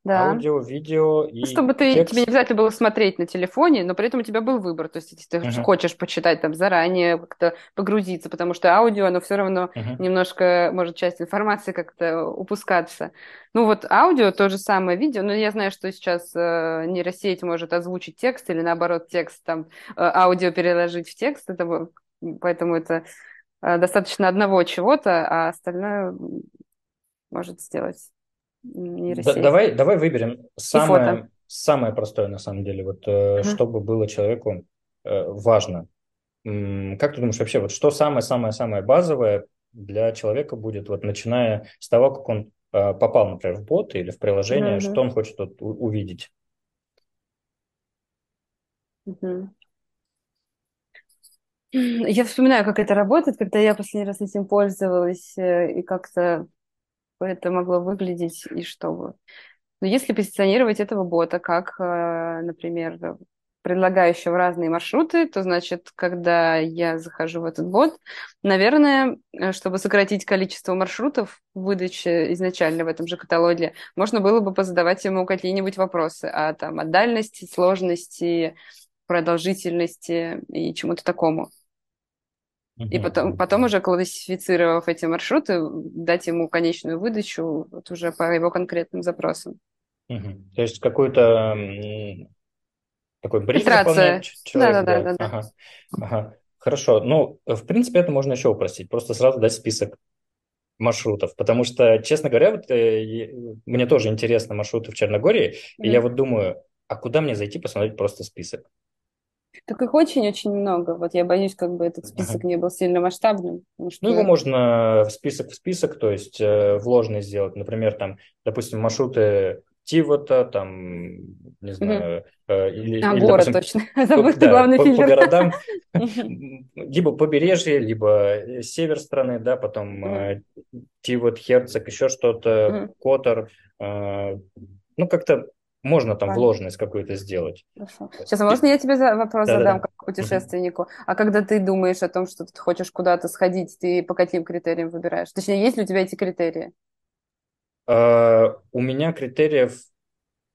Да. Аудио, видео и Чтобы ты, текст. тебе не обязательно было смотреть на телефоне, но при этом у тебя был выбор. То есть, если ты Мгм. хочешь почитать там заранее, как-то погрузиться, потому что аудио, оно все равно Мгм. немножко может часть информации как-то упускаться. Ну вот аудио то же самое, видео, но я знаю, что сейчас э, нейросеть может озвучить текст или наоборот текст там э, аудио переложить в текст, это, поэтому это э, достаточно одного чего-то, а остальное может сделать Да- нейросеть. давай, давай выберем самое, самое простое на самом деле, вот Мгм. чтобы было человеку э, важно. Как ты думаешь вообще, вот что самое-самое-самое базовое для человека будет, вот начиная с того, как он э, попал, например, в бот или в приложение, Мгм, что он хочет вот увидеть? мгм. Я вспоминаю, как это работает, когда я последний раз этим пользовалась, и как-то это могло выглядеть, и что. Но если позиционировать этого бота как, э, например, предлагающего разные маршруты, то значит, когда я захожу в этот бот, наверное, э, чтобы сократить количество маршрутов в выдаче изначально в этом же каталоге, можно было бы позадавать ему какие-нибудь вопросы о, там, о дальности, сложности, продолжительности и чему-то такому. И потом, потом уже классифицировав эти маршруты, дать ему конечную выдачу вот уже по его конкретным запросам. Мгм. То есть какой-то м, такой бриф Фильтрация. человек, да. Да-да-да-да-да. Ага. Ага. Хорошо. Ну, в принципе, это можно еще упростить. Просто сразу дать список маршрутов. Потому что, честно говоря, вот, э, мне тоже интересно маршруты в Черногории. И я вот думаю, а куда мне зайти посмотреть просто список? Так их очень-очень много. Вот я боюсь, как бы этот список не был сильно масштабным, потому Ну, его что... можно в список в список, то есть э, вложенный сделать. Например, там, допустим, маршруты Тивота, там, не знаю, э, или, А, или, город допустим, точно. *laughs* по, Забыла да, главный по, по городам, *laughs* либо побережье, либо э, север страны, да, потом Мгм. э, Тивот, Херцог, еще что-то. Котор. э, Ну, как-то можно там Ладно, вложенность какую-то сделать. хорошо. Сейчас, а можно я тебе вопрос задам Да-да-да. как путешественнику? А когда ты думаешь о том, что ты хочешь куда-то сходить, ты по каким критериям выбираешь? Точнее, есть ли у тебя эти критерии? Э, У меня критериев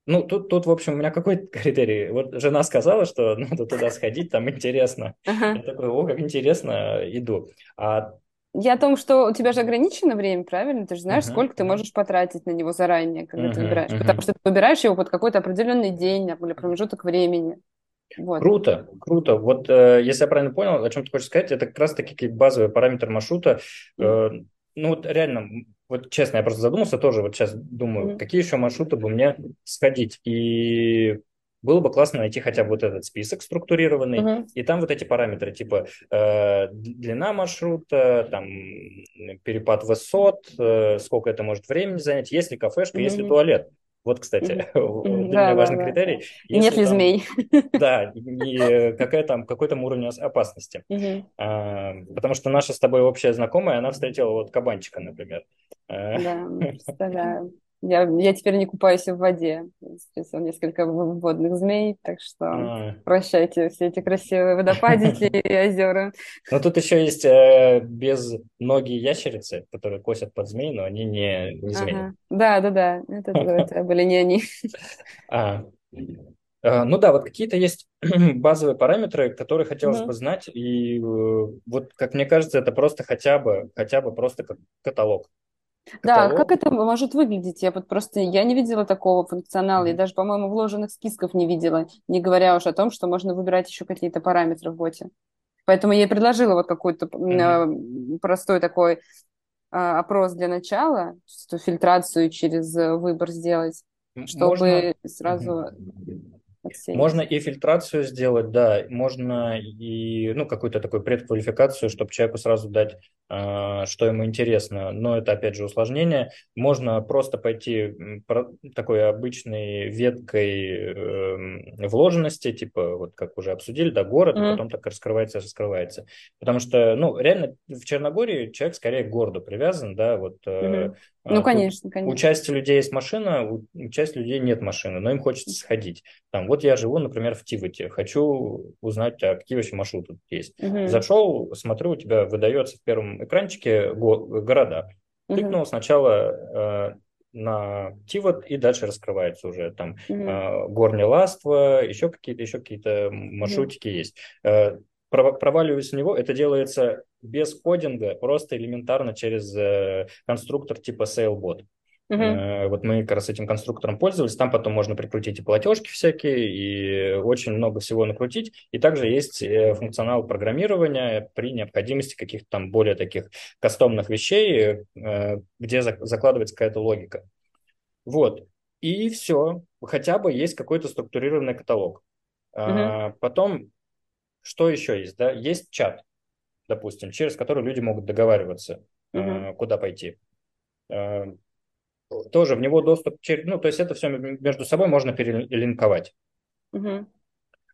Ну, тут, тут, в общем, у меня какой *laughs* критерий? Вот жена сказала, что надо туда сходить, там интересно. Я такой, о, как интересно, иду. А, Я о том, что у тебя же ограничено время, правильно? Ты же знаешь, мгм, сколько ты можешь потратить на него заранее, когда ты мгм, выбираешь. Потому мгм. что ты выбираешь его под какой-то определенный день или промежуток времени. Вот. Круто, круто. Вот э, если я правильно понял, о чем ты хочешь сказать, это как раз-таки как базовый параметр маршрута. Э, ну, вот реально, вот честно, я просто задумался тоже, вот сейчас думаю, Мгм. какие еще маршруты бы мне сходить. И было бы классно найти хотя бы вот этот список структурированный, Мгм. и там вот эти параметры, типа э, длина маршрута, там перепад высот, э, сколько это может времени занять, есть ли кафешка, есть ли туалет. Вот, кстати, Мгм. *laughs* для меня да, важный да. критерий. Нет ли там, змей? *laughs* да, и какая там, какой там уровень ос- опасности. А, Потому что наша с тобой общая знакомая, она встретила вот кабанчика, например. А, Да, представляю. Я, я теперь не купаюсь в воде. Встретила несколько водных змей, так что а. прощайте все эти красивые водопадики и озера. Но тут еще есть э, безногие ящерицы, которые косят под змей, но они не, не змеи. Ага. Да, да, да. Это, это *laughs* были не они. А, э, ну да, вот какие-то есть *clears throat* базовые параметры, которые хотелось бы Мгм. знать, и э, вот, как мне кажется, это просто хотя бы, хотя бы просто как каталог. Да, как Каталог. это может выглядеть? Я вот просто я не видела такого функционала, и даже, по-моему, вложенных списков не видела, не говоря уж о том, что можно выбирать еще какие-то параметры в боте. Поэтому я и предложила вот какой-то м, простой такой а, опрос для начала, эту фильтрацию через э, выбор сделать, чтобы Можно, сразу мгм. Отсеять. Можно и фильтрацию сделать, да, можно и, ну, какую-то такую предквалификацию, чтобы человеку сразу дать, а, что ему интересно, но это, опять же, усложнение. Можно просто пойти про- такой обычной веткой эм, вложенности, типа, вот как уже обсудили, да, город, Мгм. потом так раскрывается, раскрывается. Потому что, ну, реально в Черногории человек скорее к городу привязан, да, вот э, Мгм. Ну, конечно, конечно. У части людей есть машина, у, части людей нет машины, но им хочется сходить. Там, вот я живу, например, в Тивоте, хочу узнать, а какие вообще маршруты тут есть. Угу. Зашел, смотрю, у тебя выдается в первом экранчике го- города. Угу. Тыкнул сначала э, на Тивот и дальше раскрывается уже там угу. э, Ластво, еще какие-то еще какие-то маршрутики угу. есть. Э, проваливаюсь в него, это делается без кодинга, просто элементарно через э, конструктор типа SailBot. Uh-huh. Вот мы как раз этим конструктором пользовались, там потом можно прикрутить и платежки всякие, и очень много всего накрутить. И также есть э, функционал программирования при необходимости каких-то там более таких кастомных вещей, где закладывается какая-то логика. Вот. И все. Хотя бы есть какой-то структурированный каталог. Uh-huh. Потом что еще есть? Да? Есть чат, допустим, через который люди могут договариваться, угу. куда пойти. Э, тоже в него доступ, ну, то есть это все между собой можно перелинковать. Угу.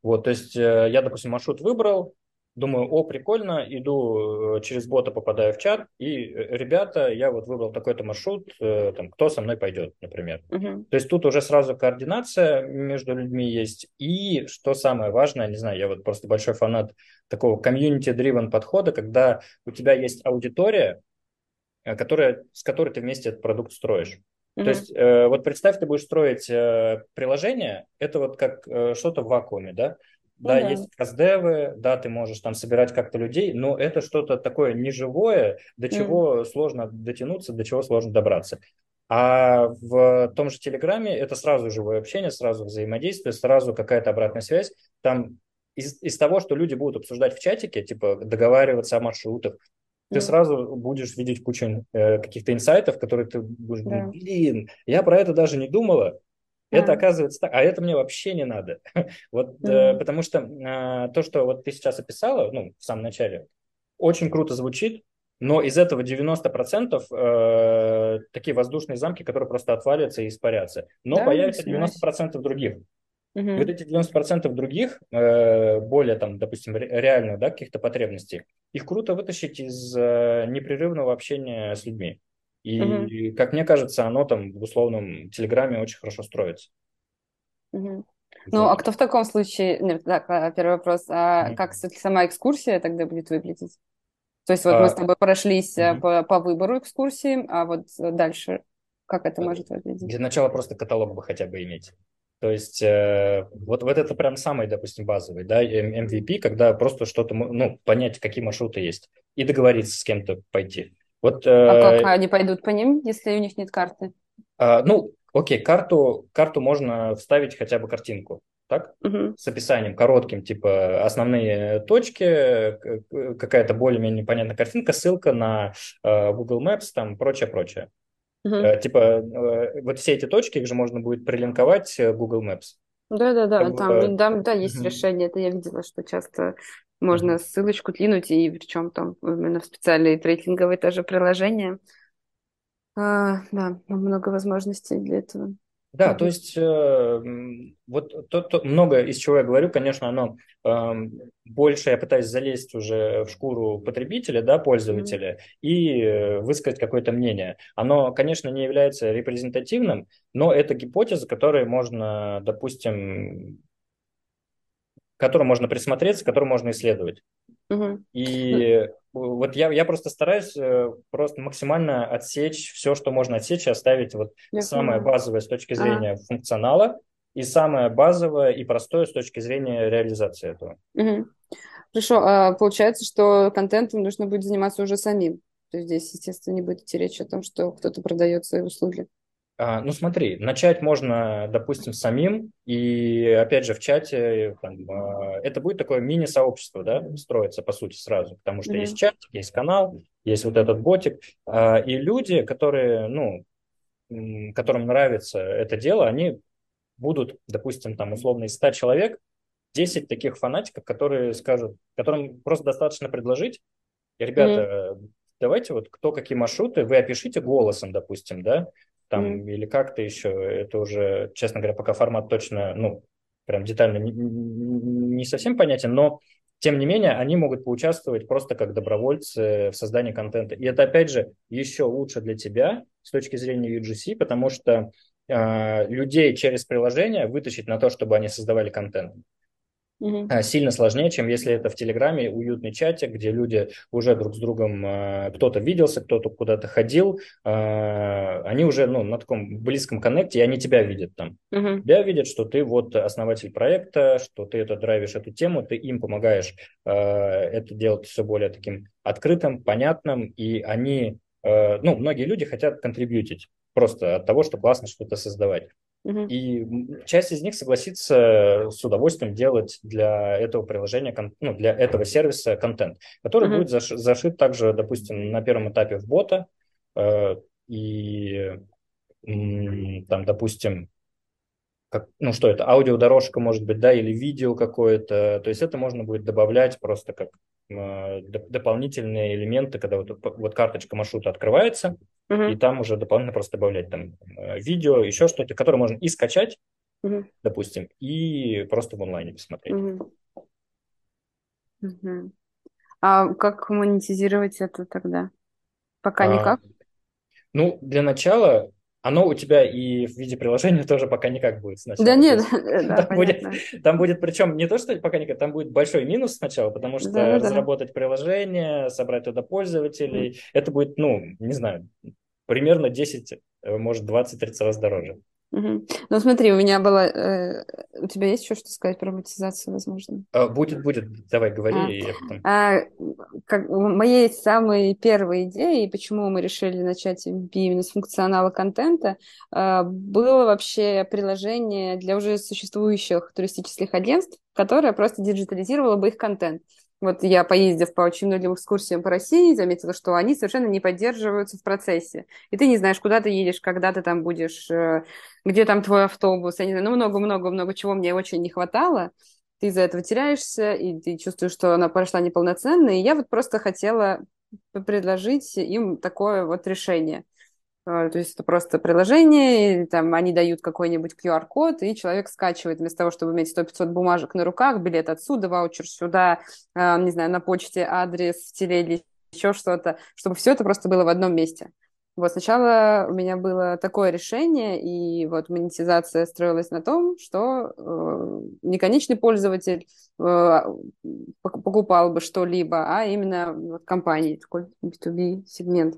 Вот, то есть э, я, допустим, маршрут выбрал, Думаю, о, прикольно, иду э, через бота, попадаю в чат, и, э, ребята, я вот выбрал такой-то маршрут, э, там, кто со мной пойдет, например. Uh-huh. То есть тут уже сразу координация между людьми есть, и, что самое важное, не знаю, я вот просто большой фанат такого community-driven подхода, когда у тебя есть аудитория, которая, с которой ты вместе этот продукт строишь. Uh-huh. То есть, э, вот представь, ты будешь строить э, приложение, это вот как э, что-то в вакууме, да? Ну, да, да, есть каздевы, да, ты можешь там собирать как-то людей, но это что-то такое неживое, до чего mm. сложно дотянуться, до чего сложно добраться. А в том же Телеграме это сразу живое общение, сразу взаимодействие, сразу какая-то обратная связь. Там из, из того, что люди будут обсуждать в чатике, типа договариваться о маршрутах, ты сразу будешь видеть кучу э, каких-то инсайтов, которые ты будешь да. блин, я про это даже не думала, это оказывается так, а это мне вообще не надо. *laughs* вот, mm-hmm. э, потому что э, то, что вот ты сейчас описала, ну, в самом начале, очень круто звучит, но из этого 90% э, такие воздушные замки, которые просто отвалятся и испарятся. Но да, появится 90% других. Угу. И вот эти 90% других, э, более там, допустим, реальных, да, каких-то потребностей, их круто вытащить из э, непрерывного общения с людьми. И, угу. как мне кажется, оно там в условном Телеграме очень хорошо строится. Угу. Ну, а кто в таком случае... Нет, так, а, первый вопрос. А как сама экскурсия тогда будет выглядеть? То есть вот а... мы с тобой прошлись угу. по, по выбору экскурсии, а вот дальше как это э, может выглядеть? Для начала просто каталог бы хотя бы иметь. То есть э, вот, вот это прям самый, допустим, базовый, да, MVP, когда просто что-то, ну, понять, какие маршруты есть, и договориться с кем-то пойти. Вот, а как э, они пойдут по ним, если у них нет карты? А, ну, окей, карту, карту можно вставить хотя бы картинку, так? Угу. С описанием коротким, типа основные точки, какая-то более-менее понятная картинка, ссылка на э, Google Maps, там прочее-прочее. Угу. Типа вот все эти точки, их же можно будет прилинковать Google Maps. Да-да-да, там, да, да, есть угу. решение, это я видела, что часто можно ссылочку клинуть, и причем там именно в специальные трекинговые тоже приложения. А, да, много возможностей для этого. Да, то есть э, вот то, то, много из чего я говорю, конечно, оно э, больше я пытаюсь залезть уже в шкуру потребителя, да, пользователя, mm-hmm. и э, высказать какое-то мнение. Оно, конечно, не является репрезентативным, но это гипотеза, которой можно, допустим, которому можно присмотреться, которую можно исследовать. Угу. И вот я, я просто стараюсь э, просто максимально отсечь все, что можно отсечь, и оставить вот я самое понимаю. базовое с точки зрения а. функционала и самое базовое и простое с точки зрения реализации этого. Угу. Хорошо, а получается, что контентом нужно будет заниматься уже самим. То есть здесь, естественно, не будет идти речь о том, что кто-то продает свои услуги. А, ну смотри, начать можно, допустим, самим, и опять же в чате там, а, это будет такое мини-сообщество, да, строится по сути сразу, потому что mm-hmm. есть чат, есть канал, есть вот этот ботик, а, и люди, которые, ну, которым нравится это дело, они будут, допустим, там условно из 100 человек, 10 таких фанатиков, которые скажут, которым просто достаточно предложить, и, ребята, mm-hmm. давайте вот кто какие маршруты, вы опишите голосом, допустим, да, там, или как-то еще, это уже, честно говоря, пока формат точно, ну, прям детально не, не совсем понятен, но тем не менее, они могут поучаствовать просто как добровольцы в создании контента. И это, опять же, еще лучше для тебя с точки зрения UGC, потому что э, людей через приложение вытащить на то, чтобы они создавали контент угу. сильно сложнее, чем если это в Телеграме уютный чатик, где люди уже друг с другом, а, кто-то виделся, кто-то куда-то ходил, а, они уже ну, на таком близком коннекте, и они тебя видят там. Угу. Тебя видят, что ты вот основатель проекта, что ты это драйвишь эту тему, ты им помогаешь это делать все более таким открытым, понятным, и они, ну, многие люди хотят контрибьютить просто от того, что классно что-то создавать. И часть из них согласится с удовольствием делать для этого приложения, ну, для этого сервиса контент, который uh-huh. будет зашит также, допустим, на первом этапе в бота, э, и там, допустим, как, ну что это, аудиодорожка может быть, да, или видео какое-то, то есть это можно будет добавлять просто как э, дополнительные элементы, когда вот, вот карточка маршрута открывается, угу. и там уже дополнительно просто добавлять там э, видео, еще что-то, которое можно и скачать, угу. допустим, и просто в онлайне посмотреть. Угу. Угу. А как монетизировать это тогда? Пока а, никак? Ну, для начала оно у тебя и в виде приложения *laughs* тоже пока никак будет сначала. Да нет, *laughs* да, там, будет, там будет, причем не то, что пока никак, там будет большой минус сначала, потому что да, разработать да. приложение, собрать туда пользователей, mm. это будет, ну, не знаю, примерно 10, э, может, 20-30 раз дороже. Угу. Ну смотри, у меня было... Э, у тебя есть еще что сказать про монетизацию, возможно? А, будет, будет. Давай, говори. А, я потом... а, как, моей самой первой идеей, почему мы решили начать MVP именно с функционала контента, э, было вообще приложение для уже существующих туристических агентств, которое просто диджитализировало бы их контент. Вот я, поездив по очень многим экскурсиям по России, заметила, что они совершенно не поддерживаются в процессе. И ты не знаешь, куда ты едешь, когда ты там будешь, э, где там твой автобус. Я не знаю, ну много-много-много чего мне очень не хватало. Ты из-за этого теряешься, и ты чувствуешь, что она прошла неполноценно. И я вот просто хотела предложить им такое вот решение. А, то есть это просто приложение, там они дают какой-нибудь QR-код, и человек скачивает вместо того, чтобы иметь 100-500 бумажек на руках, билет отсюда, ваучер сюда, э, не знаю, на почте адрес, в теле или еще что-то, чтобы все это просто было в одном месте. Вот сначала у меня было такое решение, и вот монетизация строилась на том, что э, не конечный пользователь э, покупал бы что-либо, а именно вот, компании, такой B2B сегмент.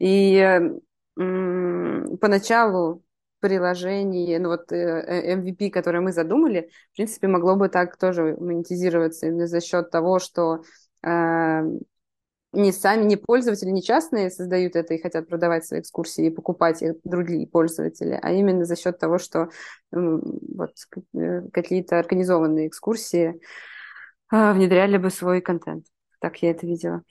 И поначалу приложение, ну вот э, MVP, которое мы задумали, в принципе, могло бы так тоже монетизироваться именно за счет того, что э, не сами, не пользователи, не частные создают это и хотят продавать свои экскурсии и покупать их другие пользователи, а именно за счет того, что э, вот какие-то организованные экскурсии э, внедряли бы свой контент. Так я это видела.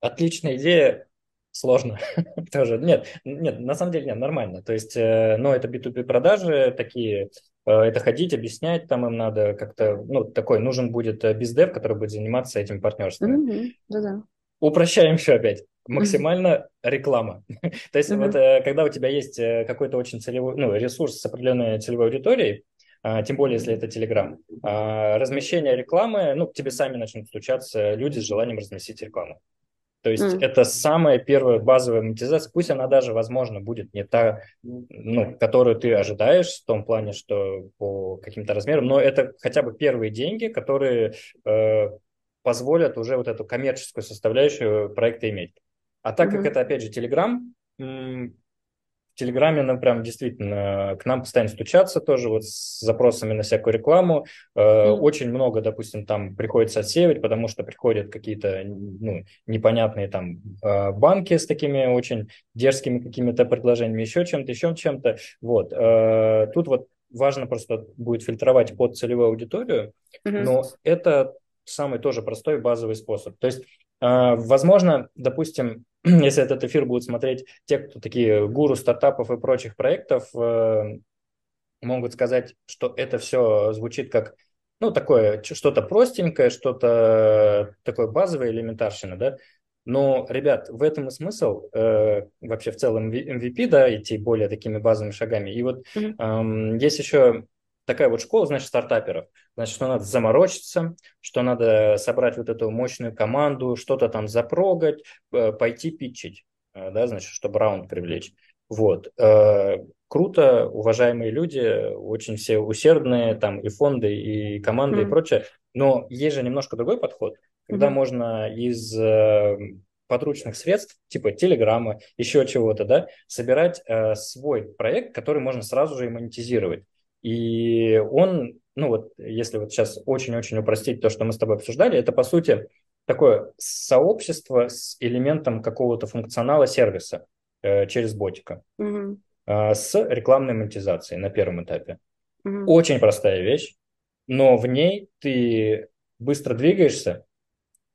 Отличная идея сложно *laughs* тоже. Нет, нет, на самом деле нет, нормально. То есть, э, ну, это B2B продажи такие, э, это ходить, объяснять, там им надо как-то, ну, такой, нужен будет э, бездев, который будет заниматься этим партнерством. Mm-hmm. Да-да. Упрощаем все опять. Максимально реклама. *laughs* То есть, mm-hmm. вот когда у тебя есть какой-то очень целевой, ну, ресурс с определенной целевой аудиторией, а, тем более, если это Telegram, а, размещение рекламы, ну, к тебе сами начнут стучаться люди с желанием разместить рекламу. То есть mm. это самая первая базовая монетизация, пусть она даже, возможно, будет не та, ну, которую ты ожидаешь в том плане, что по каким-то размерам, но это хотя бы первые деньги, которые э, позволят уже вот эту коммерческую составляющую проекта иметь. А так mm-hmm. как это, опять же, Telegram, Телеграме, ну, прям действительно к нам постоянно стучатся тоже вот с запросами на всякую рекламу. Mm. Очень много, допустим, там приходится отсеивать, потому что приходят какие-то ну, непонятные там э, банки с такими очень дерзкими какими-то предложениями, еще чем-то, еще чем-то. Вот. Э, тут вот важно просто будет фильтровать под целевую аудиторию, mm-hmm. но это самый тоже простой базовый способ. То есть, возможно, допустим, *clears throat* если этот эфир будут смотреть те, кто такие гуру стартапов и прочих проектов, э, могут сказать, что это все звучит как ну, такое, что-то простенькое, что-то такое базовое, элементарщина, да. Но, ребят, в этом и смысл э, вообще в целом MVP, да, идти более такими базовыми шагами. И вот mm-hmm. э, есть еще такая вот школа, значит, стартаперов. Значит, что надо заморочиться, что надо собрать вот эту мощную команду, что-то там запрогать, э, пойти питчить, э, да, значит, чтобы раунд привлечь. Вот. Э, круто, уважаемые люди, очень все усердные, там и фонды, и команды, mm-hmm. и прочее. Но есть же немножко другой подход, когда mm-hmm. можно из подручных средств, типа телеграмма, еще чего-то, да, собирать э, свой проект, который можно сразу же и монетизировать. И он, ну вот, если вот сейчас очень-очень упростить то, что мы с тобой обсуждали, это, по сути, такое сообщество с элементом какого-то функционала сервиса э, через ботика mm-hmm. э, с рекламной монетизацией на первом этапе. Mm-hmm. Очень простая вещь, но в ней ты быстро двигаешься,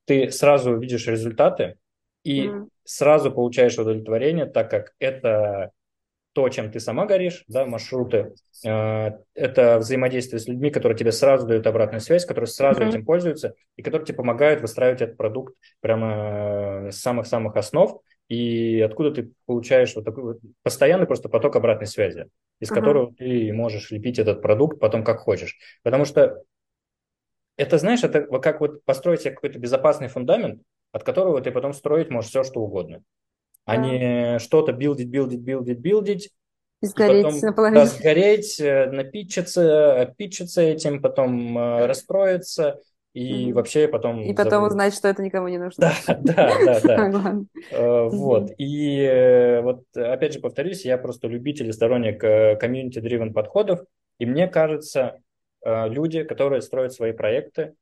ты сразу видишь результаты, и mm. сразу получаешь удовлетворение, так как это то, чем ты сама горишь, да, маршруты, э, это взаимодействие с людьми, которые тебе сразу дают обратную связь, которые сразу mm-hmm. этим пользуются и которые тебе помогают выстраивать этот продукт прямо с самых-самых основ, и откуда ты получаешь вот такой вот постоянный просто поток обратной связи, из uh-huh. которого ты можешь лепить этот продукт потом как хочешь. Потому что это, знаешь, это как вот построить себе какой-то безопасный фундамент, от которого ты потом строить можешь все, что угодно. А не что-то билдить, билдить, билдить, билдить. И сгореть потом, наполовину. Да, сгореть, э, напичиться, опичиться этим, потом э, расстроиться и mm вообще потом... И потом забыть. узнать, что это никому не нужно. Да, да, да, да. *laughs* Э, вот. И вот опять же повторюсь, я просто любитель и сторонник комьюнити-дривен подходов, и мне кажется, люди, которые строят свои проекты,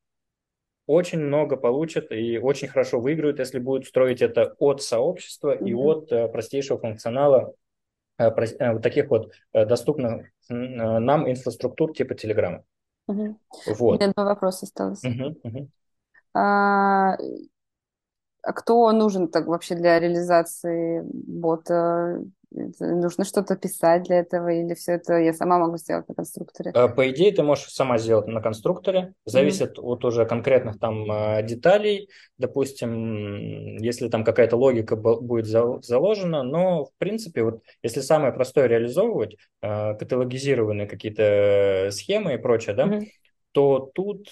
очень много получат и очень хорошо выиграют, если будут строить это от сообщества mm-hmm. и от э, простейшего функционала э, э, вот таких вот доступных нам инфраструктур типа Telegram. Mm-hmm. Вот. У меня два вопроса осталось. Mm-hmm. А, а кто нужен так вообще для реализации бота? Нужно что-то писать для этого, или все это я сама могу сделать на конструкторе? Э, по идее, ты можешь сама сделать на конструкторе. Зависит mm-hmm. от уже конкретных там э, деталей. Допустим, если там какая-то логика будет заложена, но в принципе, вот если самое простое реализовывать, э, каталогизированные какие-то схемы и прочее, да, mm-hmm. то тут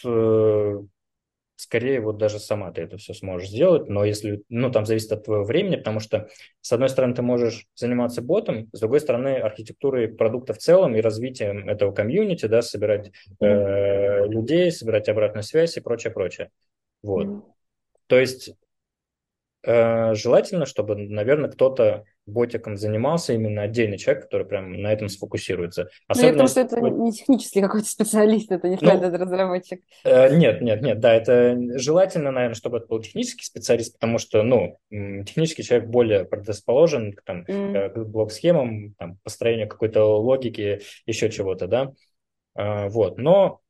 скорее вот даже сама ты это все сможешь сделать, но если, ну, там зависит от твоего времени, потому что, с одной стороны, ты можешь заниматься ботом, с другой стороны, архитектурой продукта в целом и развитием этого комьюнити, да, собирать э, людей, собирать обратную связь и прочее, прочее. Вот. Mm-hmm. То есть желательно, чтобы, наверное, кто-то ботиком занимался именно отдельный человек, который прям на этом сфокусируется. Особенно, ну, я потому что это не технический какой-то специалист, это не ну, этот разработчик. Э, нет, нет, нет, да, это желательно, наверное, чтобы это был технический специалист, потому что, ну, технический человек более предрасположен к, там, mm. к блок-схемам, там, построению какой-то логики, еще чего-то, да, э, вот, но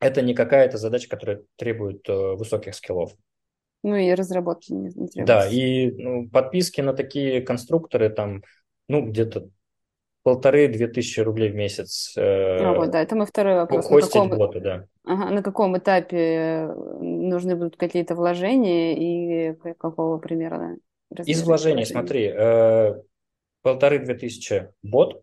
это не какая-то задача, которая требует э, высоких скиллов. Ну и разработки не, не требуется. Да, и ну, подписки на такие конструкторы там, ну, где-то полторы-две тысячи рублей в месяц. Э, а, вот, да, это мой второй вопрос. Хостить на каком, боты, да. Ага, на каком этапе нужны будут какие-то вложения и какого примерно? Из вложений, смотри, э, полторы-две тысячи бот,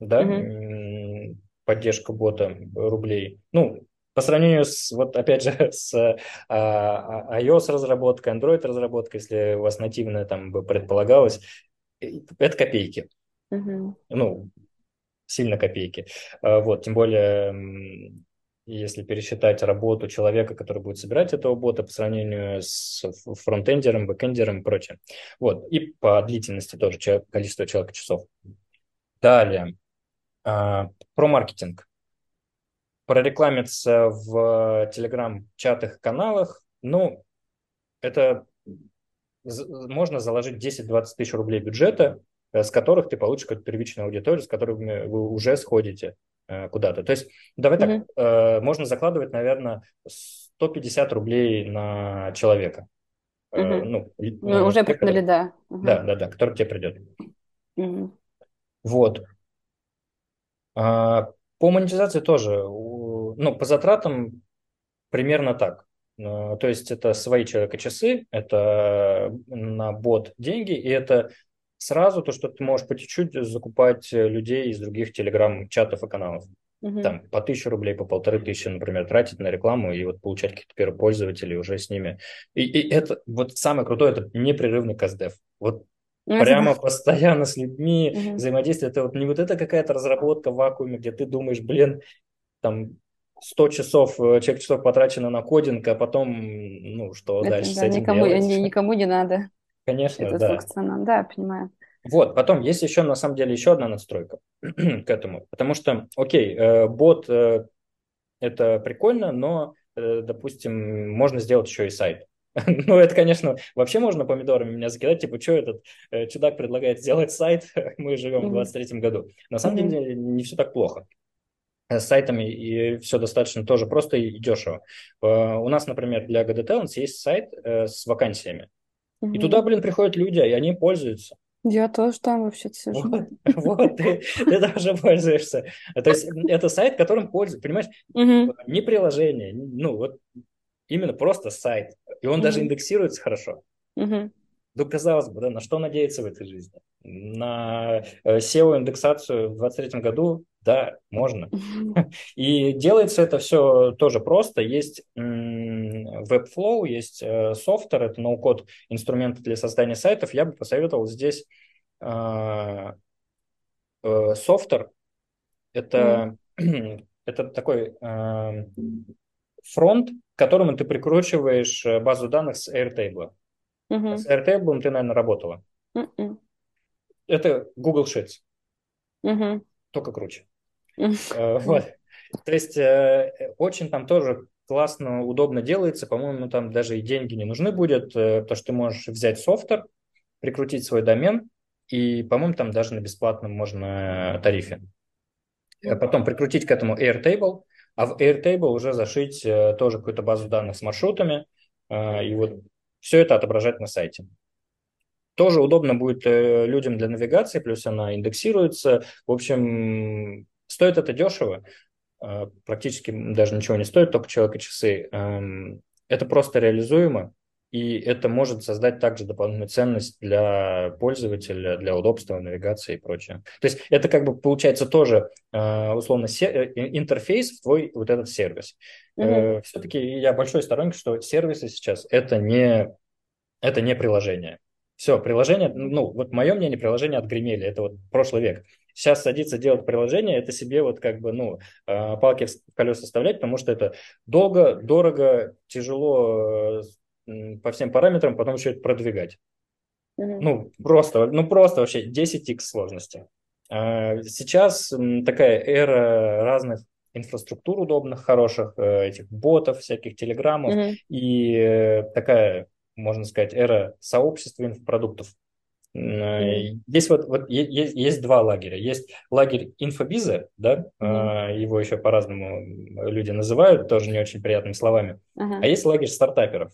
да, угу. поддержка бота рублей. Ну, по сравнению с, вот опять же, *laughs* с а, iOS разработкой, Android разработкой, если у вас нативно там бы предполагалось, это копейки. Uh-huh. Ну, сильно копейки. А, вот, тем более, если пересчитать работу человека, который будет собирать этого бота по сравнению с фронтендером, бэкендером и прочее. Вот, и по длительности тоже количество человека часов. Далее, а, про маркетинг прорекламиться в телеграм-чатах, каналах, ну, это можно заложить 10-20 тысяч рублей бюджета, э, с которых ты получишь какую-то первичную аудиторию, с которой вы уже сходите э, куда-то. То есть, давай mm-hmm. так, можно закладывать, наверное, 150 рублей на человека. Mm-hmm. Ну, ну, уже прикнули, да. Uh-huh. Да, да, да, который тебе придет. Mm-hmm. Вот. А, по монетизации тоже, ну, по затратам примерно так. Э, то есть это свои человека-часы, это на бот деньги, и это сразу то, что ты можешь по чуть-чуть закупать людей из других телеграм-чатов и каналов. Угу. Там по тысяче рублей, по полторы тысячи, например, тратить на рекламу и вот получать каких-то первых пользователей уже с ними. И, и это вот самое крутое, это непрерывный каздев. Вот ну, прямо постоянно с людьми угу. взаимодействие. Это вот не вот это какая-то разработка в вакууме, где ты думаешь, блин, там 100 часов, э, человек часов потрачено на кодинг, а потом, ну, что это, дальше да, с этим никому, делать? Никому не надо. Конечно, это, да. Собственно, да, понимаю. Вот, потом есть еще, на самом деле, еще одна надстройка *clears throat* к этому. Потому что, окей, э, бот э, это прикольно, но, э, допустим, можно сделать еще и сайт. *laughs* Ну, это, конечно, вообще можно помидорами меня закидать, типа, что этот чудак предлагает сделать сайт, *laughs* мы живем в 23 году. На самом деле не все так плохо с сайтами и все достаточно тоже просто и дешево. У нас, например, для GD Talents есть сайт с вакансиями. И туда, блин, приходят люди, и они пользуются. Я тоже там вообще сижу. Вот, *laughs* вот ты, ты даже пользуешься. То есть это сайт, которым пользуются, понимаешь? Угу. Не приложение, ну вот именно просто сайт. И он угу. даже индексируется хорошо. Угу. Ну, казалось бы, да, на что надеяться в этой жизни? На э, SEO-индексацию в 2023 году? Да, можно. *laughs* И делается это все тоже просто. Есть Webflow, есть э, софтер, это ноу-код инструменты для создания сайтов. Я бы посоветовал здесь а, э, софтер. Это, *clears throat* это такой а, фронт, к которому ты прикручиваешь базу данных с Airtable. Uh-huh. С Airtable ты, наверное, работала. Uh-uh. Это Google Sheets. Uh-huh. Только круче. Uh-huh. Вот. То есть э, очень там тоже классно, удобно делается. По-моему, там даже и деньги не нужны будет, э, потому что ты можешь взять софтер, прикрутить свой домен, и, по-моему, там даже на бесплатном можно тарифе. Потом прикрутить к этому Airtable, а в Airtable уже зашить тоже какую-то базу данных с маршрутами, и вот все это отображать на сайте. Тоже удобно будет э, людям для навигации, плюс она индексируется. В общем, стоит это дешево, э, практически даже ничего не стоит, только человек и часы. Эм, это просто реализуемо, и это может создать также дополнительную ценность для пользователя, для удобства навигации и прочее. То есть это как бы получается тоже э, условно интерфейс в твой вот этот сервис. Mm-hmm. Все-таки я большой сторонник, что сервисы сейчас это не, это не приложение. Все, приложение, ну, вот мое мнение, приложение отгремели, это вот прошлый век. Сейчас садиться делать приложение, это себе вот как бы, ну, э, палки в колеса вставлять, потому что это долго, дорого, тяжело по всем параметрам, потом еще это продвигать. Mm-hmm. Ну, просто, ну, просто вообще 10x сложности. А, сейчас такая эра разных инфраструктур удобных, хороших, э, этих ботов, всяких телеграммов, mm-hmm. и э, такая, можно сказать, эра сообщества инфопродуктов. Mm-hmm. Есть вот, вот есть, есть два лагеря. Есть лагерь инфобиза, да, mm-hmm. его еще по-разному люди называют, тоже не очень приятными словами. Uh-huh. А есть лагерь стартаперов.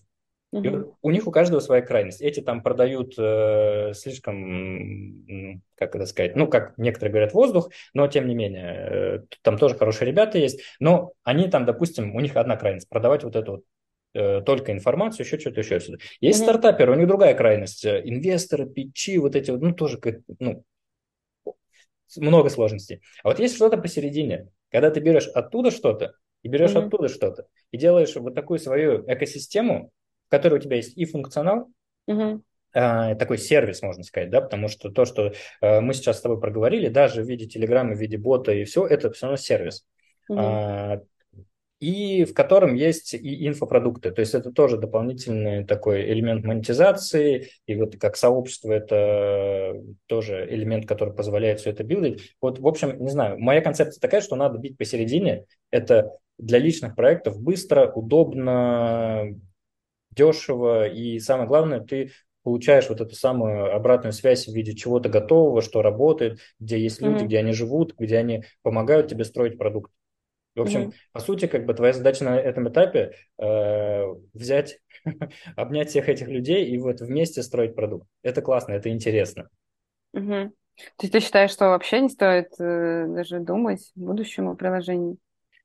И вот у них у каждого своя крайность. Эти там продают э, слишком, как это сказать, ну, как некоторые говорят, воздух, но тем не менее, э, там тоже хорошие ребята есть, но они там, допустим, у них одна крайность, продавать вот эту вот э, только информацию, еще что-то, еще что-то. Есть mm-hmm. стартаперы, у них другая крайность, э, инвесторы, питчи, вот эти вот, ну, тоже, ну, много сложностей. А вот есть что-то посередине, когда ты берешь оттуда что-то, и берешь mm-hmm. оттуда что-то, и делаешь вот такую свою экосистему, в которой у тебя есть и функционал, угу. такой сервис, можно сказать, да, потому что то, что э, мы сейчас с тобой проговорили, даже в виде телеграмма, в виде бота и все, это все равно сервис. Угу. И в котором есть и инфопродукты. То есть это тоже дополнительный такой элемент монетизации, и вот как сообщество это тоже элемент, который позволяет все это билдить. Вот, в общем, не знаю, моя концепция такая, что надо бить посередине. Это для личных проектов быстро, удобно, дешево, и самое главное, ты получаешь вот эту самую обратную связь в виде чего-то готового, что работает, где есть люди, mm-hmm. где они живут, где они помогают тебе строить продукт. В общем, mm-hmm. по сути, как бы твоя задача на этом этапе э, взять, *laughs* обнять всех этих людей и вот вместе строить продукт. Это классно, это интересно. Mm-hmm. То есть ты считаешь, что вообще не стоит э, даже думать о будущем о приложении?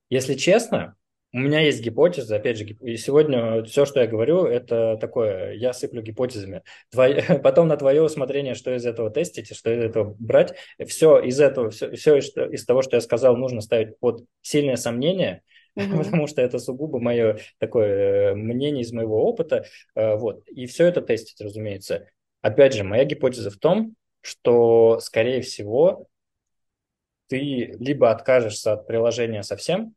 Если честно, у меня есть гипотеза, опять же, и сегодня все, что я говорю, это такое, я сыплю гипотезами. Твой, *laughs* потом на твое усмотрение, что из этого тестить, что из этого брать. Все из этого, все, все из, из того, что я сказал, нужно ставить под сильное сомнение, mm-hmm. потому что это сугубо мое такое э, мнение из моего опыта. Э, вот. И все это тестить, разумеется. Опять же, моя гипотеза в том, что, скорее всего, ты либо откажешься от приложения совсем,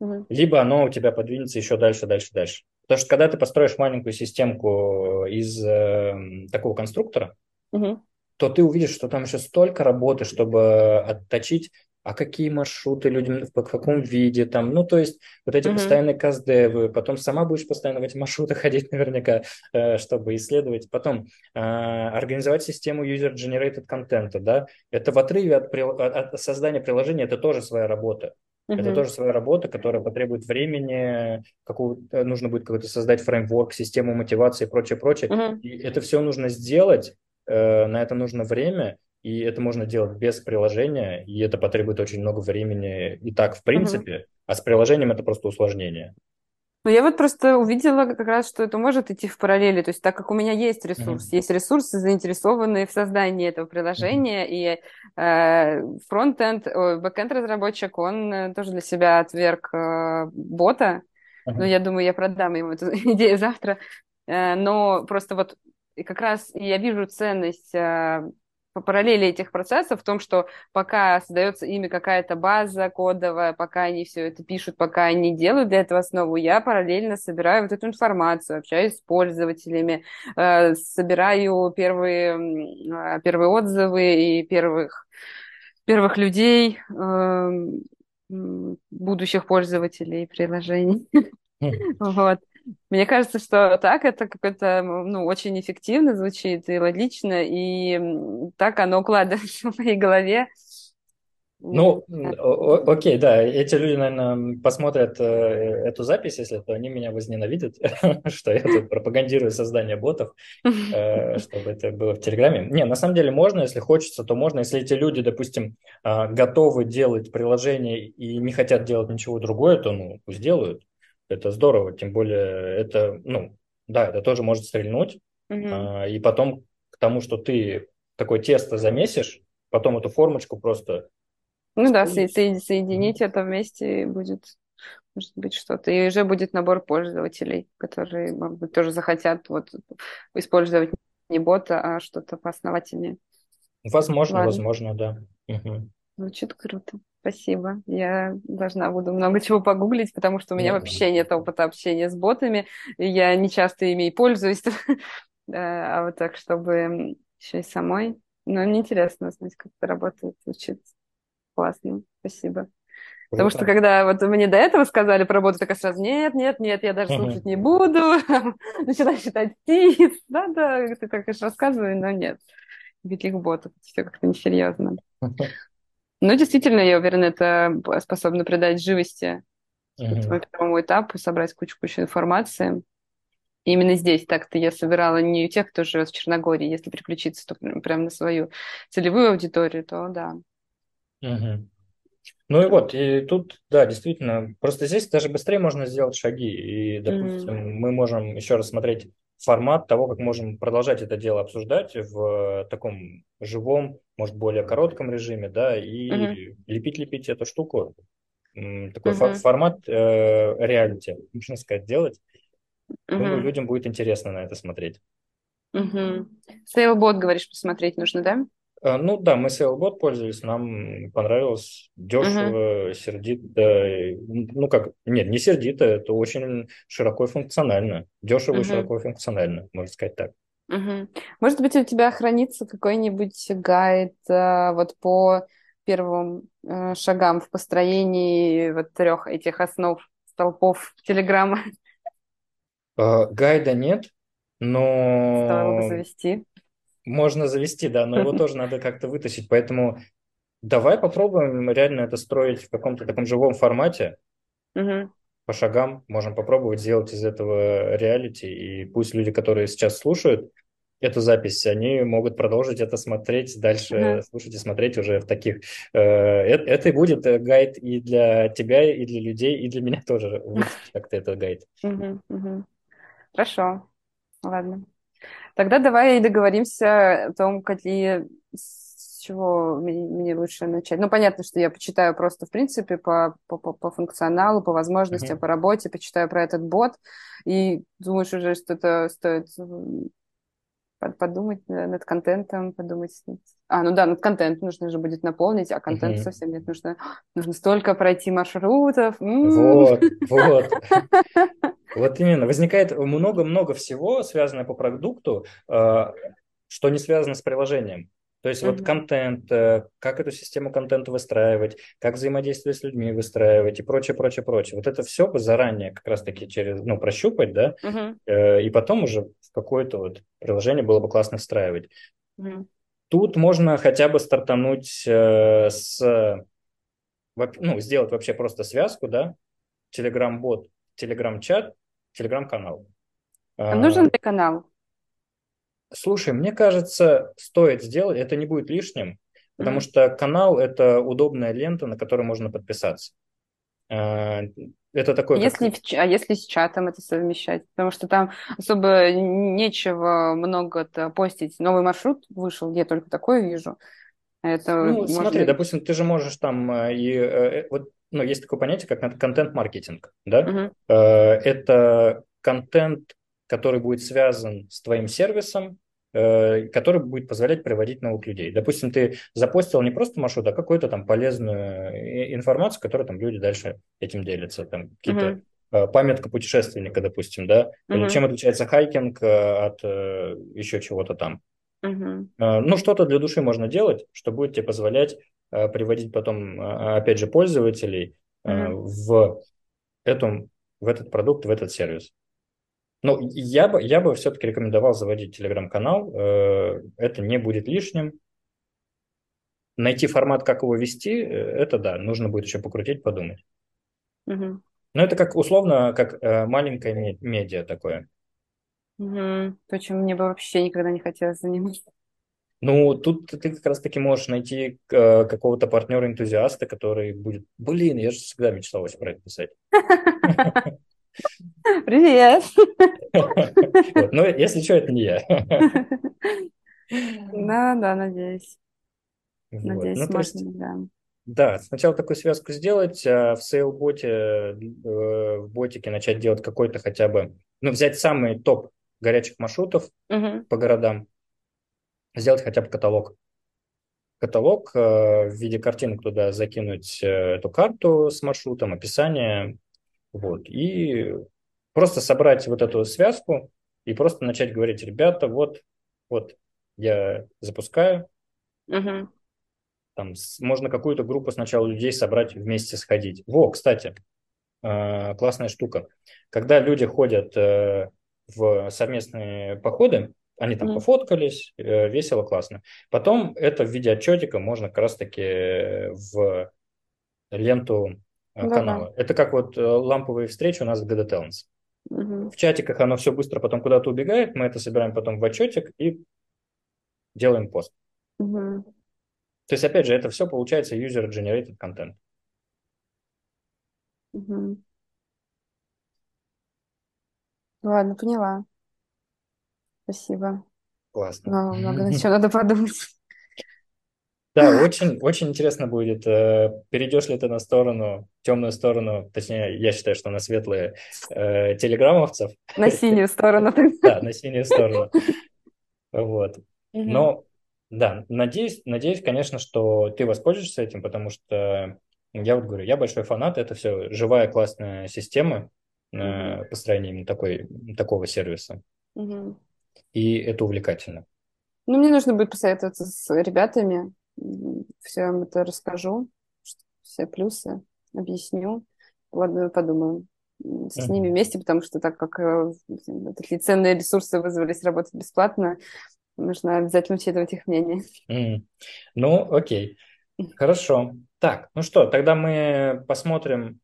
угу. либо оно у тебя подвинется еще дальше, дальше, дальше. Потому что когда ты построишь маленькую системку из э, такого конструктора, угу. то ты увидишь, что там еще столько работы, чтобы отточить а какие маршруты людям, в каком виде там, ну, то есть вот эти uh-huh. постоянные каздевы, потом сама будешь постоянно в эти маршруты *laughs* ходить наверняка, э, чтобы исследовать, потом э, организовать систему user-generated контента, да, это в отрыве от, от создания приложения, это тоже своя работа. Uh-huh. Это тоже своя работа, которая потребует времени, какого, э, нужно будет какой-то создать фреймворк, систему мотивации и прочее, прочее. Uh-huh. И это все нужно сделать, на это нужно время, и это можно делать без приложения, и это потребует очень много времени и так, в принципе, угу. а с приложением это просто усложнение. Ну, я вот просто увидела как раз, что это может идти в параллели. То есть, так как у меня есть ресурс, mm-hmm. есть ресурсы, заинтересованные в создании этого приложения, mm-hmm. и э, фронтенд, бэкенд разработчик, он э, тоже для себя отверг э, бота. Mm-hmm. Ну, я думаю, я продам ему эту *laughs* идею завтра. Э, но просто вот как раз я вижу ценность э, по параллели этих процессов в том, что пока создается ими какая-то база кодовая, пока они все это пишут, пока они делают для этого основу, я параллельно собираю вот эту информацию, общаюсь с пользователями, э, собираю первые, э, первые отзывы и первых, первых людей, э, будущих пользователей приложений. *laughs* Вот. Мне кажется, что так это какое-то, ну, очень эффективно звучит и логично, и так оно укладывается *laughs* в моей голове. Ну, окей, да, эти люди, наверное, посмотрят э, эту запись, если то они меня возненавидят, *laughs* что я тут пропагандирую создание ботов, э, чтобы это было в Телеграме. Не, на самом деле можно, если хочется, то можно. Если эти люди, допустим, а, готовы делать приложение и не хотят делать ничего другое, то, ну, пусть делают. Это здорово, тем более это, ну, да, это тоже может стрельнуть. Угу. А, и потом к тому, что ты такое тесто замесишь, потом эту формочку просто... Ну да, со- со- соединить это вместе будет, может быть, что-то. И уже будет набор пользователей, которые, может быть, тоже захотят вот использовать не бота, а что-то поосновательнее. Возможно, Ладно. возможно, да. Угу. Звучит круто. Спасибо. Я должна буду много чего погуглить, потому что у меня вообще нет опыта общения с ботами. Я не часто ими и пользуюсь. *laughs* а вот так, чтобы еще и самой. Но мне интересно узнать, как это работает, звучит классно. Спасибо. Потому что когда вот мне до этого сказали про работу, так я сразу, нет, нет, нет, я даже слушать не буду, *laughs* начинаю считать птиц, да-да, ты так, конечно, рассказывай, но нет, никаких ботов, все как-то несерьезно. *laughs* Ну, действительно, я уверена, это способно придать живости mm-hmm. первому этапу, собрать кучу-кучу информации. И именно здесь так-то я собирала не у тех, кто живет в Черногории. Если переключиться то прямо на свою целевую аудиторию, то да. Угу. Ну и вот, и тут, да, действительно, просто здесь даже быстрее можно сделать шаги. И, допустим, mm мы можем еще раз смотреть формат того, как можем продолжать это дело обсуждать в таком живом, может, более коротком режиме, да, и uh-huh. лепить-лепить эту штуку. Такой uh-huh. формат э, реалити, можно сказать, делать. Uh-huh. Думаю, людям будет интересно на это смотреть. Угу. Сейлбот, говоришь, посмотреть нужно, да? А, ну да, мы Sailbot пользовались, нам понравилось, дешево, uh-huh. сердито, ну как, нет, не сердито, это очень широко и функционально, дешево uh-huh. и широко и функционально, можно сказать так. Uh-huh. Может быть, у тебя хранится какой-нибудь гайд а, вот по первым э, шагам в построении вот трех этих основ столпов Телеграма? Uh, гайда нет, но... Стоило бы завести. Можно завести, да, но его тоже надо как-то вытащить. Поэтому давай попробуем реально это строить в каком-то таком живом формате. По шагам можем попробовать сделать из этого реалити. И пусть люди, которые сейчас слушают, эту запись, они могут продолжить это смотреть дальше, Ага. слушать и смотреть уже в таких... э, Это, это будет гайд и для тебя, и для людей, и для меня тоже. *laughs* Как-то этот гайд. Мгм, мгм. Хорошо, ладно. Тогда давай договоримся о том, какие, с чего мне, мне лучше начать. Ну, понятно, что я почитаю просто, в принципе, по, по, по функционалу, по возможностям, Мгм. по работе, почитаю про этот бот, и думаешь уже, что это стоит подумать э, над контентом, подумать... А, ну да, над контентом нужно же будет наполнить, а контента Мгм. совсем нет. Нужно, *gasps* нужно столько пройти маршрутов. Вот, вот. *laughs* Вот именно. Возникает много-много всего, связанное по продукту, э, что не связано с приложением. То есть вот Мгм. контент, э, как эту систему контента выстраивать, как взаимодействие с людьми выстраивать и прочее, прочее, прочее. Вот это все бы заранее как раз-таки через, ну, прощупать, да, э, и потом уже в какое-то вот приложение было бы классно встраивать. Мгм. Тут можно хотя бы стартануть э, с, ну, сделать вообще просто связку, да, Telegram-бот, Telegram-чат, Telegram-канал. А А, нужен ли канал? Слушай, мне кажется, стоит сделать, это не будет лишним, потому Мгм. что канал– это удобная лента, на которую можно подписаться. А, Это такой, как... Если в ч- а если с чатом это совмещать? Потому что там особо нечего много-то постить. Новый маршрут вышел, я только такое вижу. Это Ну, смотри, можно... допустим, ты же можешь там э, и... э, Вот, ну, есть такое понятие, как контент-маркетинг, да? Э, Это контент, который будет связан с твоим сервисом, э, который будет позволять приводить новых людей. Допустим, ты запостил не просто маршрут, а какую-то там полезную э, информацию, которой там люди дальше этим делятся. Там какие-то э, памятка путешественника, допустим, да? Или Мгм. чем отличается хайкинг от еще чего-то там. Э, Ну, что-то для души можно делать, что будет тебе позволять приводить потом, опять же, пользователей Мгм. в, эту, в этот продукт, в этот сервис. Ну, я бы, я бы все-таки рекомендовал заводить телеграм-канал. э, Это не будет лишним. Найти формат, как его вести, э, это да, нужно будет еще покрутить, подумать. Мгм. Но это как условно, как э, маленькое ме- медиа такое. Мгм. То, чем мне бы вообще никогда не хотелось заниматься. Ну, тут ты как раз-таки можешь найти какого-то партнера-энтузиаста, который будет, блин, я же всегда мечтал про это писать. *laughs* Привет! Вот. Но если что, это не я. Да, да, надеюсь. Вот. Надеюсь, Ну, то есть, можно, да. да, сначала такую связку сделать, а в сейл-боте, э, в ботике начать делать какой-то хотя бы, ну, взять самый топ горячих маршрутов Мгм. по городам, сделать хотя бы каталог. Каталог э, в виде картинок туда закинуть э, эту карту с маршрутом, описание, вот, и просто собрать вот эту связку и просто начать говорить, ребята, вот, вот я запускаю, Мгм. там можно какую-то группу сначала людей собрать, вместе сходить. Во, кстати, э, классная штука. Когда люди ходят э, в совместные походы, они там Мгм. пофоткались, э, весело, классно. Потом это в виде отчетика можно как раз-таки в ленту э, Да-да. Это как вот э, ламповые встречи у нас в GD Talents. Мгм. В чатиках оно все быстро потом куда-то убегает, мы это собираем потом в отчетик и делаем пост. Мгм. То есть, опять же, это все получается user-generated content. Мгм. Ладно, поняла. Спасибо. Классно. Но много *laughs* над чем надо подумать. Да, *laughs* очень, очень интересно будет, э, перейдешь ли ты на сторону, темную сторону, точнее, я считаю, что на светлые э, телеграммовцев, На синюю сторону. да, на синюю сторону. *laughs* Вот. Но, да, надеюсь, надеюсь, конечно, что ты воспользуешься этим, потому что я вот говорю, я большой фанат, это все живая классная система э, построения именно такой, такого сервиса, и это увлекательно. Ну, мне нужно будет посоветоваться с ребятами. Все им это расскажу, все плюсы объясню. Ладно, подумаем м, с ними вместе, потому что так как э, такие ценные ресурсы вызвались работать бесплатно, нужно обязательно учитывать их мнение. М. Ну, окей. Хорошо. Так, ну что, тогда мы посмотрим,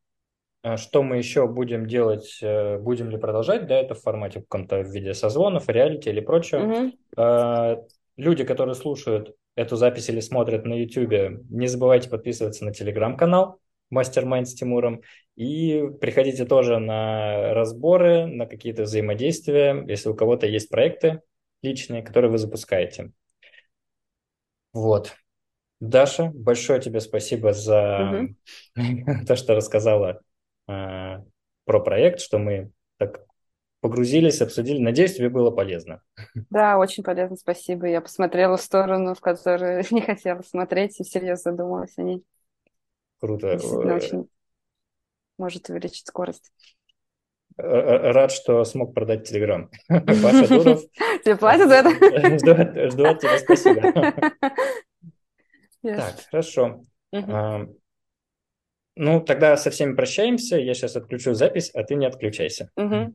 А что мы еще будем делать? Э, будем ли продолжать, да, это в формате в каком-то виде созвонов, реалити или прочего? Угу. Люди, которые слушают эту запись или смотрят на YouTube, не забывайте подписываться на телеграм-канал Мастер-майнд с Тимуром. И приходите тоже на разборы, на какие-то взаимодействия, если у кого-то есть проекты личные, которые вы запускаете. Вот. Даша, большое тебе спасибо за угу. *laughs* то, что рассказала э, про проект, что мы так погрузились, обсудили. Надеюсь, тебе было полезно. Да, очень полезно, спасибо. Я посмотрела в сторону, в которую *laughs* не хотела смотреть, и всерьез задумалась о ней. Круто. Очень может увеличить скорость. Рад, что смог продать Телеграм. Паша Дуров. Тебе платят за это? *laughs* Жду от тебя спасибо. *laughs* Так, хорошо. Ну, тогда со всеми прощаемся. Я сейчас отключу запись, а ты не отключайся. Угу.